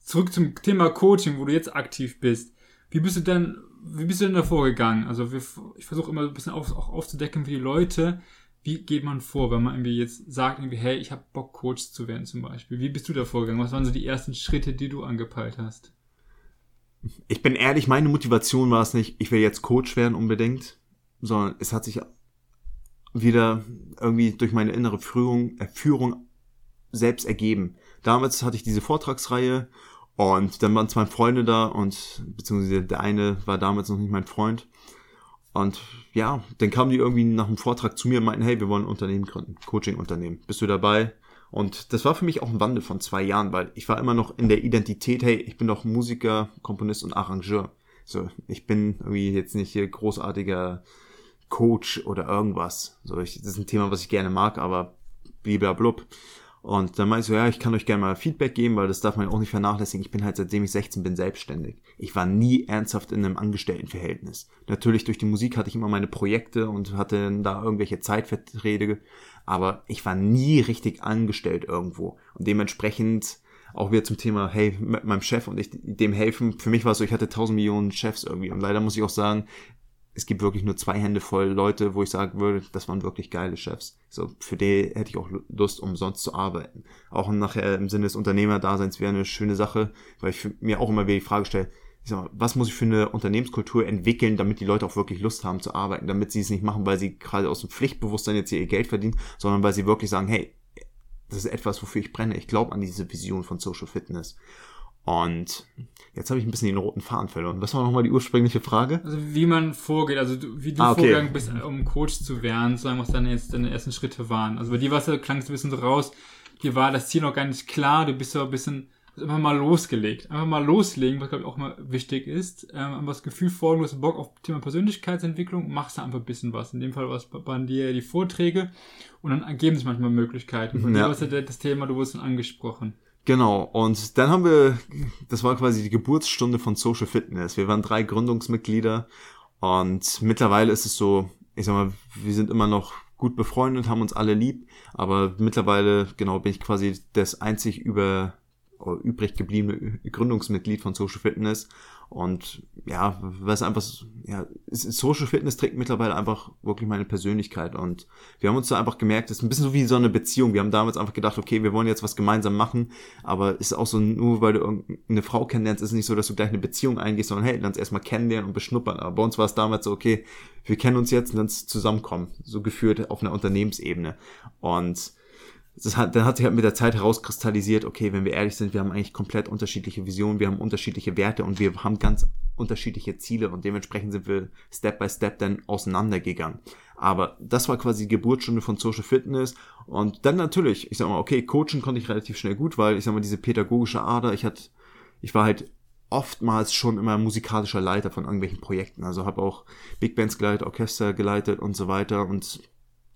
Zurück zum Thema Coaching, wo du jetzt aktiv bist. Wie bist du denn, wie bist du denn da vorgegangen? Also wir, ich versuche immer ein bisschen auf, auch aufzudecken für die Leute, wie geht man vor, wenn man irgendwie jetzt sagt, irgendwie, hey, ich habe Bock, Coach zu werden zum Beispiel. Wie bist du da vorgegangen? Was waren so die ersten Schritte, die du angepeilt hast? Ich bin ehrlich, meine Motivation war es nicht, ich will jetzt Coach werden unbedingt, sondern es hat sich wieder irgendwie durch meine innere Führung, äh, Führung selbst ergeben. Damals hatte ich diese Vortragsreihe und dann waren zwei Freunde da und beziehungsweise der eine war damals noch nicht mein Freund und ja, dann kamen die irgendwie nach dem Vortrag zu mir und meinten, hey, wir wollen ein Unternehmen gründen, Coaching-Unternehmen. Bist du dabei? Und das war für mich auch ein Wandel von zwei Jahren, weil ich war immer noch in der Identität, hey, ich bin doch Musiker, Komponist und Arrangeur. So, ich bin irgendwie jetzt nicht hier großartiger Coach oder irgendwas. So, ich, das ist ein Thema, was ich gerne mag, aber blub. Und dann meinte ich so, ja, ich kann euch gerne mal Feedback geben, weil das darf man auch nicht vernachlässigen. Ich bin halt seitdem ich 16 bin selbstständig. Ich war nie ernsthaft in einem Angestelltenverhältnis. Natürlich durch die Musik hatte ich immer meine Projekte und hatte da irgendwelche Zeitverträge, aber ich war nie richtig angestellt irgendwo. Und dementsprechend auch wieder zum Thema, hey, mit meinem Chef und ich dem helfen. Für mich war es so, ich hatte tausend Millionen Chefs irgendwie. Und leider muss ich auch sagen, es gibt wirklich nur zwei Hände voll Leute, wo ich sagen würde, das waren wirklich geile Chefs. So, für die hätte ich auch Lust, umsonst zu arbeiten. Auch nachher im Sinne des Unternehmerdaseins wäre eine schöne Sache, weil ich mir auch immer wieder die Frage stelle, ich sag mal, was muss ich für eine Unternehmenskultur entwickeln, damit die Leute auch wirklich Lust haben zu arbeiten, damit sie es nicht machen, weil sie gerade aus dem Pflichtbewusstsein jetzt ihr Geld verdienen, sondern weil sie wirklich sagen, hey, das ist etwas, wofür ich brenne. Ich glaube an diese Vision von Social Fitness. Und jetzt habe ich ein bisschen den roten Faden verloren. Was war nochmal die ursprüngliche Frage? Also wie man vorgeht, also wie du ah, okay. vorgegangen bist, um Coach zu werden, sagen, was deine, jetzt deine ersten Schritte waren. Also bei dir war es, klang es ein bisschen so raus, dir war das Ziel noch gar nicht klar, du bist so ein bisschen also einfach mal losgelegt. Einfach mal loslegen, was glaube ich auch immer wichtig ist. Ähm, aber das Gefühl vor, du hast Bock auf Thema Persönlichkeitsentwicklung, machst du einfach ein bisschen was. In dem Fall war es bei dir die Vorträge und dann ergeben sich manchmal Möglichkeiten. Und ja. du hast ja das Thema, du wurdest dann angesprochen. Genau, und dann haben wir, das war quasi die Geburtsstunde von Social Fitness. Wir waren drei Gründungsmitglieder und mittlerweile ist es so, ich sag mal, wir sind immer noch gut befreundet, haben uns alle lieb, aber mittlerweile, genau, bin ich quasi das einzig über übrig gebliebene Gründungsmitglied von Social Fitness. Und ja, was einfach, ja, Social Fitness trägt mittlerweile einfach wirklich meine Persönlichkeit. Und wir haben uns da einfach gemerkt, es ist ein bisschen so wie so eine Beziehung. Wir haben damals einfach gedacht, okay, wir wollen jetzt was gemeinsam machen. Aber es ist auch so, nur weil du eine Frau kennenlernst, ist nicht so, dass du gleich eine Beziehung eingehst, sondern hey, lernst erstmal kennenlernen und beschnuppern. Aber bei uns war es damals so, okay, wir kennen uns jetzt dann zusammenkommen. So geführt auf einer Unternehmensebene. Und das hat, dann hat sich halt mit der Zeit herauskristallisiert, okay, wenn wir ehrlich sind, wir haben eigentlich komplett unterschiedliche Visionen, wir haben unterschiedliche Werte und wir haben ganz unterschiedliche Ziele und dementsprechend sind wir Step by Step dann auseinandergegangen. Aber das war quasi die Geburtsstunde von Social Fitness und dann natürlich, ich sag mal, okay, coachen konnte ich relativ schnell gut, weil ich sag mal, diese pädagogische Ader, ich hatte, ich war halt oftmals schon immer musikalischer Leiter von irgendwelchen Projekten, also habe auch Big Bands geleitet, Orchester geleitet und so weiter und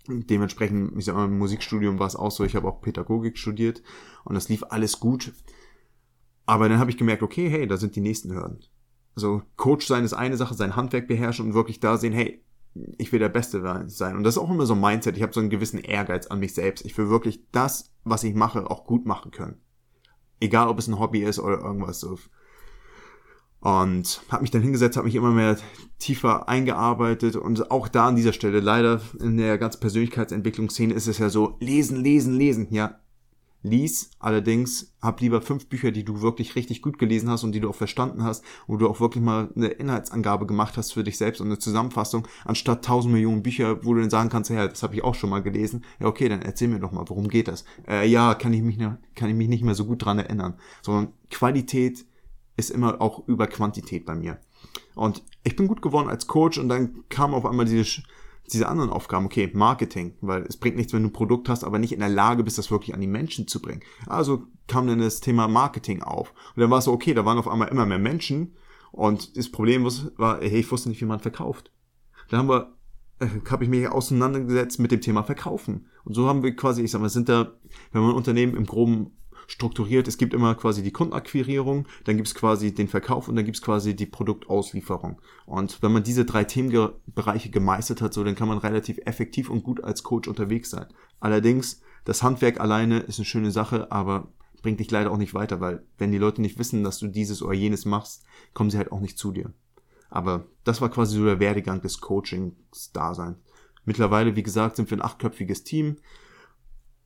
dementsprechend, ich sag mal, im Musikstudium war es auch so, ich habe auch Pädagogik studiert und das lief alles gut. Aber dann habe ich gemerkt, okay, hey, da sind die nächsten Hürden. Also Coach sein ist eine Sache, sein Handwerk beherrschen und wirklich da sehen, hey, ich will der Beste sein. Und das ist auch immer so ein Mindset. Ich habe so einen gewissen Ehrgeiz an mich selbst. Ich will wirklich das, was ich mache, auch gut machen können. Egal, ob es ein Hobby ist oder irgendwas so. Und habe mich dann hingesetzt, habe mich immer mehr tiefer eingearbeitet und auch da an dieser Stelle, leider in der ganzen Persönlichkeitsentwicklungsszene ist es ja so, lesen, lesen, lesen. Ja, lies, allerdings hab lieber fünf Bücher, die du wirklich richtig gut gelesen hast und die du auch verstanden hast, wo du auch wirklich mal eine Inhaltsangabe gemacht hast für dich selbst und eine Zusammenfassung, anstatt tausend Millionen Bücher, wo du dann sagen kannst, ja, das habe ich auch schon mal gelesen. Ja, okay, dann erzähl mir doch mal, worum geht das? Äh, ja, kann ich mich, kann ich mich nicht mehr so gut dran erinnern. Sondern Qualität ist immer auch über Quantität bei mir. Und ich bin gut geworden als Coach und dann kam auf einmal diese diese anderen Aufgaben, okay, Marketing, weil es bringt nichts, wenn du ein Produkt hast, aber nicht in der Lage bist, das wirklich an die Menschen zu bringen. Also kam dann das Thema Marketing auf. Und dann war es so, okay, da waren auf einmal immer mehr Menschen und das Problem war, hey, ich wusste nicht, wie man verkauft. Dann haben wir, äh, habe ich mich auseinandergesetzt mit dem Thema Verkaufen. Und so haben wir quasi, ich sag mal, sind da, wenn man ein Unternehmen im Groben strukturiert. Es gibt immer quasi die Kundenakquirierung, dann gibt es quasi den Verkauf und dann gibt es quasi die Produktauslieferung. Und wenn man diese drei Themenbereiche gemeistert hat, so dann kann man relativ effektiv und gut als Coach unterwegs sein. Allerdings, das Handwerk alleine ist eine schöne Sache, aber bringt dich leider auch nicht weiter, weil wenn die Leute nicht wissen, dass du dieses oder jenes machst, kommen sie halt auch nicht zu dir. Aber das war quasi so der Werdegang des Coachings-Daseins. Mittlerweile, wie gesagt, sind wir ein achtköpfiges Team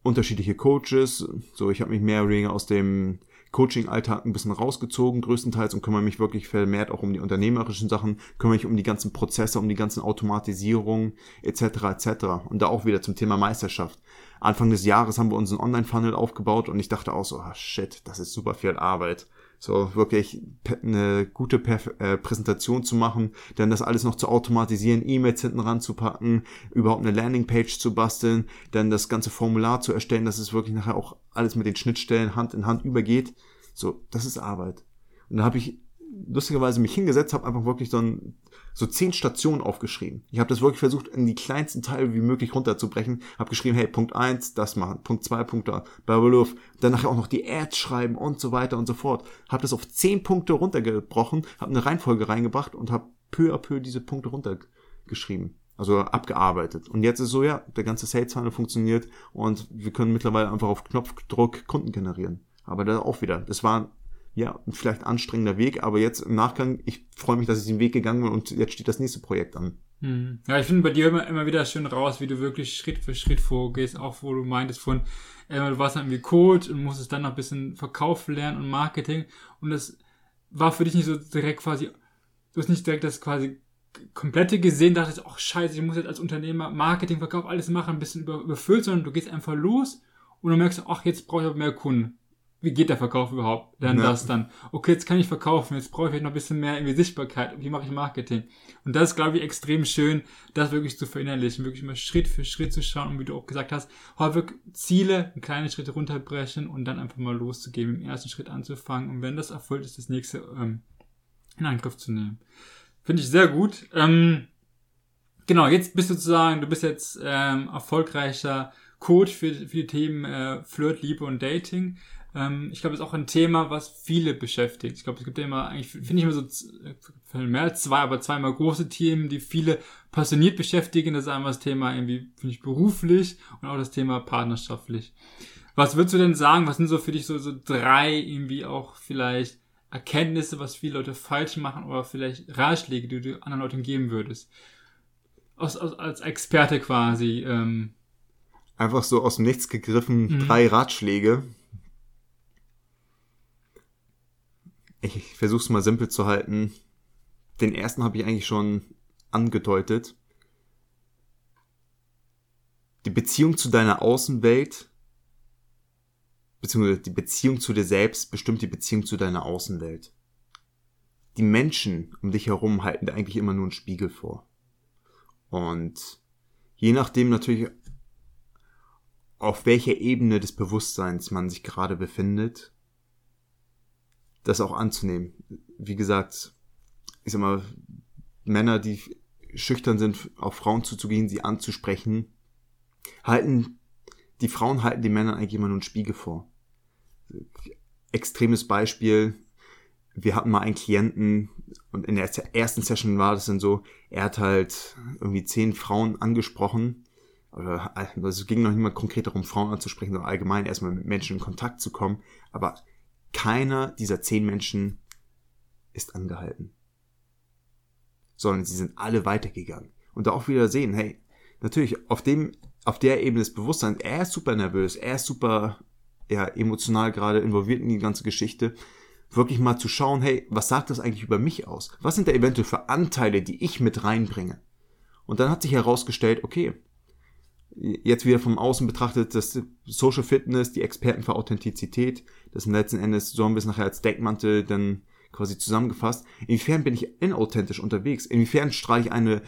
unterschiedliche Coaches. So, ich habe mich mehr oder weniger aus dem Coaching-Alltag ein bisschen rausgezogen, größtenteils, und kümmere mich wirklich vermehrt auch um die unternehmerischen Sachen, kümmere mich um die ganzen Prozesse, um die ganzen Automatisierungen etc. etc. Und da auch wieder zum Thema Meisterschaft. Anfang des Jahres haben wir unseren Online-Funnel aufgebaut und ich dachte auch so, ah, shit, das ist super viel Arbeit so wirklich eine gute äh, Präsentation zu machen, dann das alles noch zu automatisieren, E-Mails hinten ranzupacken, überhaupt eine Landingpage zu basteln, dann das ganze Formular zu erstellen, dass es wirklich nachher auch alles mit den Schnittstellen Hand in Hand übergeht. So, das ist Arbeit. Und da habe ich lustigerweise mich hingesetzt, habe einfach wirklich so, ein, so zehn Stationen aufgeschrieben. Ich habe das wirklich versucht, in die kleinsten Teile wie möglich runterzubrechen. Habe geschrieben, hey, Punkt eins, das machen, Punkt zwei, Punkt da, Babeluf. Dann nachher auch noch die Ads schreiben und so weiter und so fort. Habe das auf zehn Punkte runtergebrochen, habe eine Reihenfolge reingebracht und habe peu à peu diese Punkte runtergeschrieben. Also abgearbeitet. Und jetzt ist so, ja, der ganze Sales Funnel funktioniert und wir können mittlerweile einfach auf Knopfdruck Kunden generieren. Aber da auch wieder, das war ja, vielleicht anstrengender Weg, aber jetzt im Nachgang, ich freue mich, dass ich den Weg gegangen bin und jetzt steht das nächste Projekt an. Hm. Ja, ich finde bei dir immer, immer wieder schön raus, wie du wirklich Schritt für Schritt vorgehst, auch wo du meintest von, äh, du warst dann irgendwie Coach und musstest dann noch ein bisschen Verkauf lernen und Marketing und das war für dich nicht so direkt quasi, du hast nicht direkt das quasi komplette gesehen, dachtest, ach scheiße, ich muss jetzt als Unternehmer Marketing, Verkauf, alles machen, ein bisschen über, überfüllt, sondern du gehst einfach los und dann merkst du, ach, jetzt brauche ich aber mehr Kunden wie geht der Verkauf überhaupt? Dann ja. das dann. Okay, jetzt kann ich verkaufen, jetzt brauche ich noch ein bisschen mehr irgendwie Sichtbarkeit. Wie mache ich Marketing? Und das ist, glaube ich, extrem schön, das wirklich zu verinnerlichen, wirklich immer Schritt für Schritt zu schauen und wie du auch gesagt hast, häufig Ziele in kleine Schritte runterbrechen und dann einfach mal loszugehen, im ersten Schritt anzufangen und wenn das erfüllt ist, das nächste ähm, in Angriff zu nehmen. Finde ich sehr gut. Ähm, genau, jetzt bist du sozusagen, du bist jetzt ähm, erfolgreicher Coach für, für die Themen äh, Flirt, Liebe und Dating. Ähm, ich glaube, das ist auch ein Thema, was viele beschäftigt. Ich glaube, es gibt ja immer, eigentlich finde ich immer so mehr als zwei, aber zweimal große Themen, die viele passioniert beschäftigen. Das ist einmal das Thema irgendwie, finde ich, beruflich und auch das Thema partnerschaftlich. Was würdest du denn sagen, was sind so für dich so, so drei irgendwie auch vielleicht Erkenntnisse, was viele Leute falsch machen oder vielleicht Ratschläge, die du anderen Leuten geben würdest? Aus, aus, als Experte quasi. Ähm. Einfach so aus dem Nichts gegriffen, mhm. drei Ratschläge. Ich versuche es mal simpel zu halten. Den ersten habe ich eigentlich schon angedeutet. Die Beziehung zu deiner Außenwelt, beziehungsweise die Beziehung zu dir selbst bestimmt die Beziehung zu deiner Außenwelt. Die Menschen um dich herum halten dir eigentlich immer nur einen Spiegel vor. Und je nachdem natürlich, auf welcher Ebene des Bewusstseins man sich gerade befindet, das auch anzunehmen. Wie gesagt, ich sag mal, Männer, die schüchtern sind, auf Frauen zuzugehen, sie anzusprechen, halten, die Frauen halten den Männern eigentlich immer nur einen Spiegel vor. Extremes Beispiel, wir hatten mal einen Klienten und in der ersten Session war das dann so, er hat halt irgendwie zehn Frauen angesprochen, oder also es ging noch nicht mal konkret darum, Frauen anzusprechen, sondern allgemein erstmal mit Menschen in Kontakt zu kommen, aber keiner dieser zehn Menschen ist angehalten. Sondern sie sind alle weitergegangen. Und da auch wieder sehen, hey, natürlich, auf dem, auf der Ebene des Bewusstseins, er ist super nervös, er ist super, ja, emotional gerade involviert in die ganze Geschichte. Wirklich mal zu schauen, hey, was sagt das eigentlich über mich aus? Was sind da eventuell für Anteile, die ich mit reinbringe? Und dann hat sich herausgestellt, okay, jetzt wieder vom Außen betrachtet, das Social Fitness, die Experten für Authentizität, das sind letzten Endes, so haben wir es nachher als Deckmantel dann quasi zusammengefasst. Inwiefern bin ich inauthentisch unterwegs? Inwiefern strahle ich eine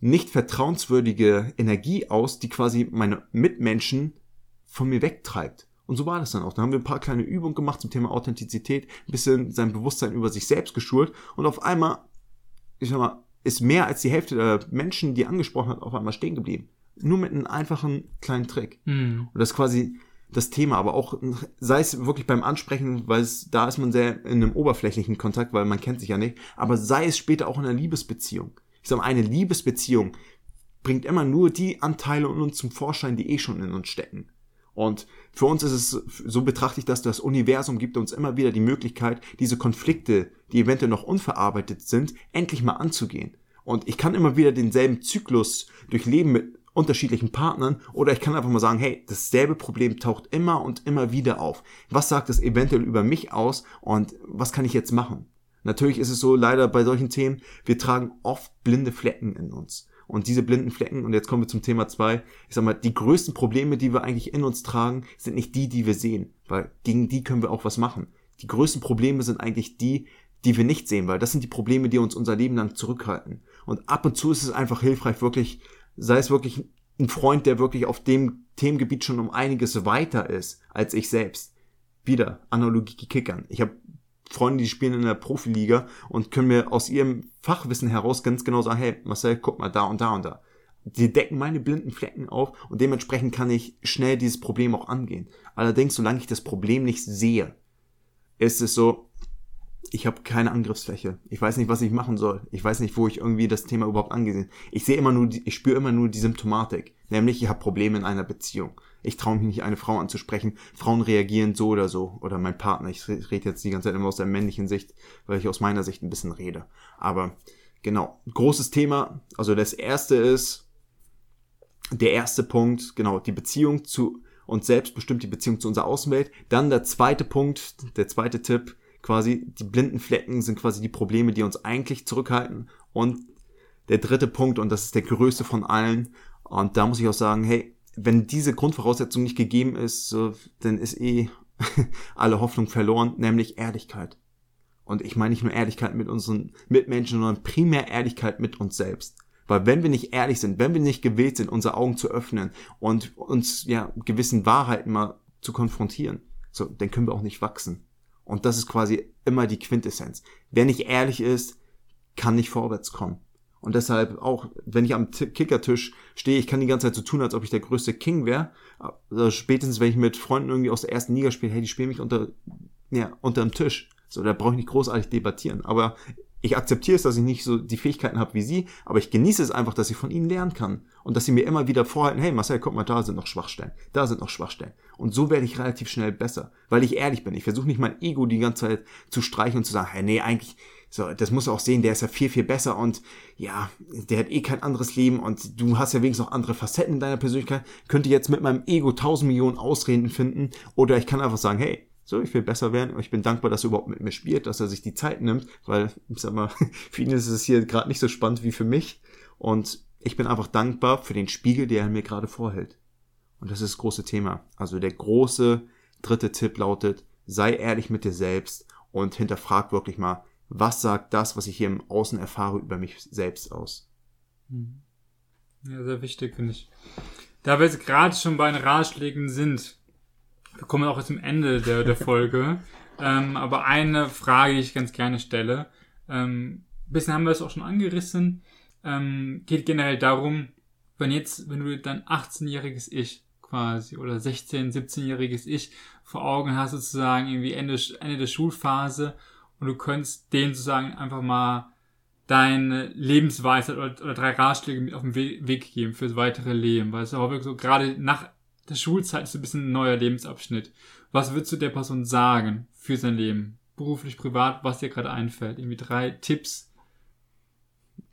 nicht vertrauenswürdige Energie aus, die quasi meine Mitmenschen von mir wegtreibt. Und so war das dann auch. Da haben wir ein paar kleine Übungen gemacht zum Thema Authentizität, ein bisschen sein Bewusstsein über sich selbst geschult und auf einmal, ich sag mal, ist mehr als die Hälfte der Menschen, die angesprochen hat, auf einmal stehen geblieben. Nur mit einem einfachen kleinen Trick. Mhm. Und das ist quasi das Thema, aber auch sei es wirklich beim Ansprechen, weil es da ist man sehr in einem oberflächlichen Kontakt, weil man kennt sich ja nicht, aber sei es später auch in einer Liebesbeziehung. Ich sage mal, eine Liebesbeziehung bringt immer nur die Anteile in uns zum Vorschein, die eh schon in uns stecken. Und für uns ist es, so betrachte ich das, das Universum gibt uns immer wieder die Möglichkeit, diese Konflikte, die eventuell noch unverarbeitet sind, endlich mal anzugehen. Und ich kann immer wieder denselben Zyklus durchleben mit unterschiedlichen Partnern oder ich kann einfach mal sagen, hey, dasselbe Problem taucht immer und immer wieder auf. Was sagt es eventuell über mich aus und was kann ich jetzt machen? Natürlich ist es so leider bei solchen Themen, wir tragen oft blinde Flecken in uns. Und diese blinden Flecken, und jetzt kommen wir zum Thema zwei, ich sag mal, die größten Probleme, die wir eigentlich in uns tragen, sind nicht die, die wir sehen, weil gegen die können wir auch was machen. Die größten Probleme sind eigentlich die, die wir nicht sehen, weil das sind die Probleme, die uns unser Leben lang zurückhalten. Und ab und zu ist es einfach hilfreich, wirklich, sei es wirklich ein Freund, der wirklich auf dem Themengebiet schon um einiges weiter ist als ich selbst. Wieder, Analogie Kickern. Ich habe Freunde, die spielen in der Profiliga und können mir aus ihrem Fachwissen heraus ganz genau sagen, hey Marcel, guck mal da und da und da. Die decken meine blinden Flecken auf und dementsprechend kann ich schnell dieses Problem auch angehen. Allerdings, solange ich das Problem nicht sehe, ist es so, ich habe keine Angriffsfläche. Ich weiß nicht, was ich machen soll. Ich weiß nicht, wo ich irgendwie das Thema überhaupt angesehen. Ich sehe immer nur, ich spüre immer nur die Symptomatik. Nämlich, ich habe Probleme in einer Beziehung. Ich traue mich nicht, eine Frau anzusprechen. Frauen reagieren so oder so. Oder mein Partner. Ich rede jetzt die ganze Zeit immer aus der männlichen Sicht, weil ich aus meiner Sicht ein bisschen rede. Aber genau, großes Thema. Also das erste ist, der erste Punkt, genau, die Beziehung zu uns selbst bestimmt die Beziehung zu unserer Außenwelt. Dann der zweite Punkt, der zweite Tipp, quasi die blinden Flecken sind quasi die Probleme, die uns eigentlich zurückhalten. Und der dritte Punkt, und das ist der größte von allen, und da muss ich auch sagen, hey, wenn diese Grundvoraussetzung nicht gegeben ist, dann ist eh alle Hoffnung verloren, nämlich Ehrlichkeit. Und ich meine nicht nur Ehrlichkeit mit unseren Mitmenschen, sondern primär Ehrlichkeit mit uns selbst. Weil wenn wir nicht ehrlich sind, wenn wir nicht gewillt sind, unsere Augen zu öffnen und uns ja gewissen Wahrheiten mal zu konfrontieren, so, dann können wir auch nicht wachsen. Und das ist quasi immer die Quintessenz. Wer nicht ehrlich ist, kann nicht vorwärts kommen. Und deshalb auch, wenn ich am Kickertisch stehe, ich kann die ganze Zeit so tun, als ob ich der größte King wäre. Also spätestens, wenn ich mit Freunden irgendwie aus der ersten Liga spiele, hey, die spielen mich unter, ja, unter dem Tisch. So, da brauche ich nicht großartig debattieren. Aber ich akzeptiere es, dass ich nicht so die Fähigkeiten habe wie sie, aber ich genieße es einfach, dass ich von ihnen lernen kann. Und dass sie mir immer wieder vorhalten, hey Marcel, guck mal, da sind noch Schwachstellen, da sind noch Schwachstellen. Und so werde ich relativ schnell besser, weil ich ehrlich bin. Ich versuche nicht mein Ego die ganze Zeit zu streichen und zu sagen, hey, nee, eigentlich, so, das muss auch sehen, der ist ja viel, viel besser und ja, der hat eh kein anderes Leben und du hast ja wenigstens noch andere Facetten in deiner Persönlichkeit. Könnte jetzt mit meinem Ego tausend Millionen Ausreden finden oder ich kann einfach sagen, hey, so, ich will besser werden. Ich bin dankbar, dass er überhaupt mit mir spielt, dass er sich die Zeit nimmt, weil, ich sag mal, für ihn ist es hier gerade nicht so spannend wie für mich. Und ich bin einfach dankbar für den Spiegel, der er mir gerade vorhält. Und das ist das große Thema. Also der große dritte Tipp lautet, sei ehrlich mit dir selbst und hinterfrag wirklich mal, was sagt das, was ich hier im Außen erfahre, über mich selbst aus. Mhm. Ja, sehr wichtig, finde ich. Da wir jetzt gerade schon bei den Ratschlägen sind, wir kommen auch zum Ende der, der Folge. ähm, aber eine Frage, die ich ganz gerne stelle, ähm, ein bisschen haben wir es auch schon angerissen, ähm, geht generell darum, wenn jetzt, wenn du dein 18-jähriges Ich quasi oder 16, 17-jähriges Ich vor Augen hast, sozusagen irgendwie Ende, Ende der Schulphase und du könntest denen sozusagen einfach mal deine Lebensweisheit oder, oder drei Ratschläge mit auf den Weg geben fürs weitere Leben, weil es auch wirklich so gerade nach der Schulzeit ist so ein bisschen ein neuer Lebensabschnitt. Was würdest du der Person sagen für sein Leben? Beruflich, privat, was dir gerade einfällt? Irgendwie drei Tipps.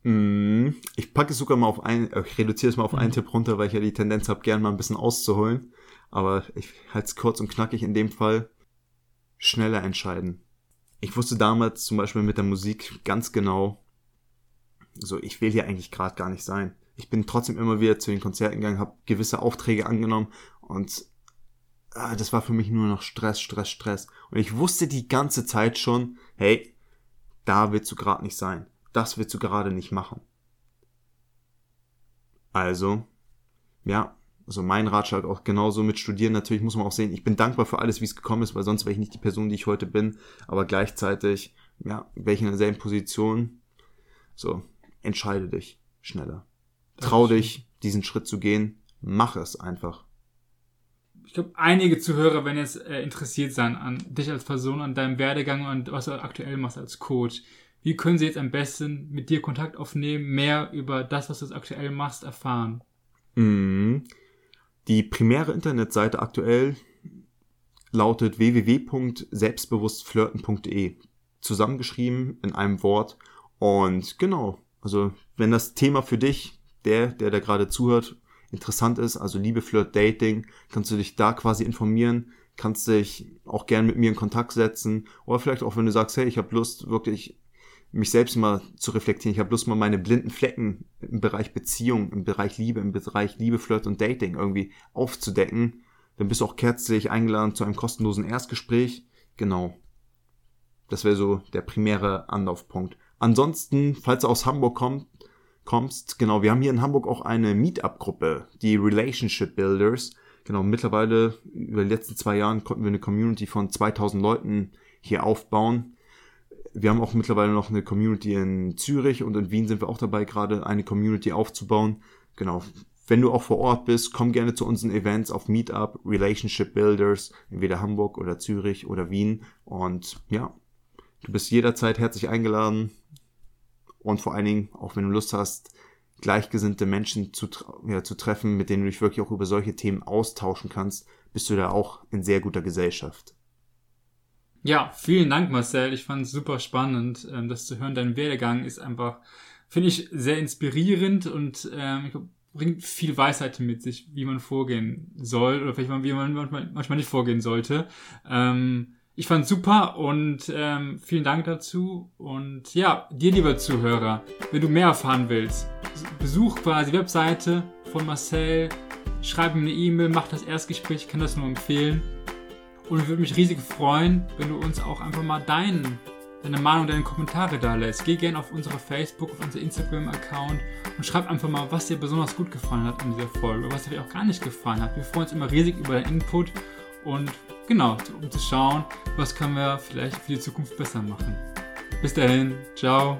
Mm, ich packe es sogar mal auf ein, äh, ich reduziere es mal auf einen mhm. Tipp runter, weil ich ja die Tendenz habe, gern mal ein bisschen auszuholen. Aber ich halte es kurz und knackig in dem Fall. Schneller entscheiden. Ich wusste damals zum Beispiel mit der Musik ganz genau, so ich will hier eigentlich gerade gar nicht sein ich bin trotzdem immer wieder zu den Konzerten gegangen, habe gewisse Aufträge angenommen und ah, das war für mich nur noch Stress, Stress, Stress. Und ich wusste die ganze Zeit schon, hey, da willst du gerade nicht sein. Das willst du gerade nicht machen. Also, ja, also mein Ratschlag auch genauso mit Studieren. Natürlich muss man auch sehen, ich bin dankbar für alles, wie es gekommen ist, weil sonst wäre ich nicht die Person, die ich heute bin. Aber gleichzeitig, ja, wäre ich in derselben Position. So, entscheide dich schneller. Trau dich, diesen Schritt zu gehen. Mach es einfach. Ich glaube, einige Zuhörer werden jetzt äh, interessiert sein an dich als Person, an deinem Werdegang und was du aktuell machst als Coach. Wie können sie jetzt am besten mit dir Kontakt aufnehmen, mehr über das, was du aktuell machst, erfahren? Mhm. Die primäre Internetseite aktuell lautet www.selbstbewusstflirten.de. Zusammengeschrieben in einem Wort. Und genau, also wenn das Thema für dich, der, der da gerade zuhört, interessant ist, also Liebe, Flirt, Dating, kannst du dich da quasi informieren, kannst dich auch gern mit mir in Kontakt setzen oder vielleicht auch, wenn du sagst, hey, ich habe Lust, wirklich mich selbst mal zu reflektieren. Ich habe bloß mal meine blinden Flecken im Bereich Beziehung, im Bereich Liebe, im Bereich Liebe, Flirt und Dating irgendwie aufzudecken. Dann bist du auch herzlich eingeladen zu einem kostenlosen Erstgespräch. Genau. Das wäre so der primäre Anlaufpunkt. Ansonsten, falls du aus Hamburg kommt, kommst, genau, wir haben hier in Hamburg auch eine Meetup-Gruppe, die Relationship Builders. Genau, mittlerweile über die letzten zwei Jahren konnten wir eine Community von 2000 Leuten hier aufbauen wir haben auch mittlerweile noch eine Community in Zürich und in Wien sind wir auch dabei, gerade eine Community aufzubauen. Genau. Wenn du auch vor Ort bist, komm gerne zu unseren Events auf Meetup, Relationship Builders, entweder Hamburg oder Zürich oder Wien. Und ja, du bist jederzeit herzlich eingeladen. Und vor allen Dingen, auch wenn du Lust hast, gleichgesinnte Menschen zu, ja, zu treffen, mit denen du dich wirklich auch über solche Themen austauschen kannst, bist du da auch in sehr guter Gesellschaft. Ja, vielen Dank, Marcel. Ich fand es super spannend, ähm, das zu hören. Dein Werdegang ist einfach, finde ich, sehr inspirierend und ähm, glaub, bringt viel Weisheit mit sich, wie man vorgehen soll oder vielleicht wie man manchmal, manchmal nicht vorgehen sollte. Ähm, ich fand super und ähm, vielen Dank dazu. Und ja, dir, lieber Zuhörer, wenn du mehr erfahren willst, besuch quasi die Webseite von Marcel, schreib mir eine E-Mail, mach das Erstgespräch, ich kann das nur empfehlen. Und ich würde mich riesig freuen, wenn du uns auch einfach mal deinen, deine Meinung, deine Kommentare da lässt. Geh gerne auf unsere Facebook, auf unser Instagram-Account und schreib einfach mal, was dir besonders gut gefallen hat in dieser Folge oder was dir auch gar nicht gefallen hat. Wir freuen uns immer riesig über deinen Input und genau, um zu schauen, was können wir vielleicht für die Zukunft besser machen. Bis dahin, ciao.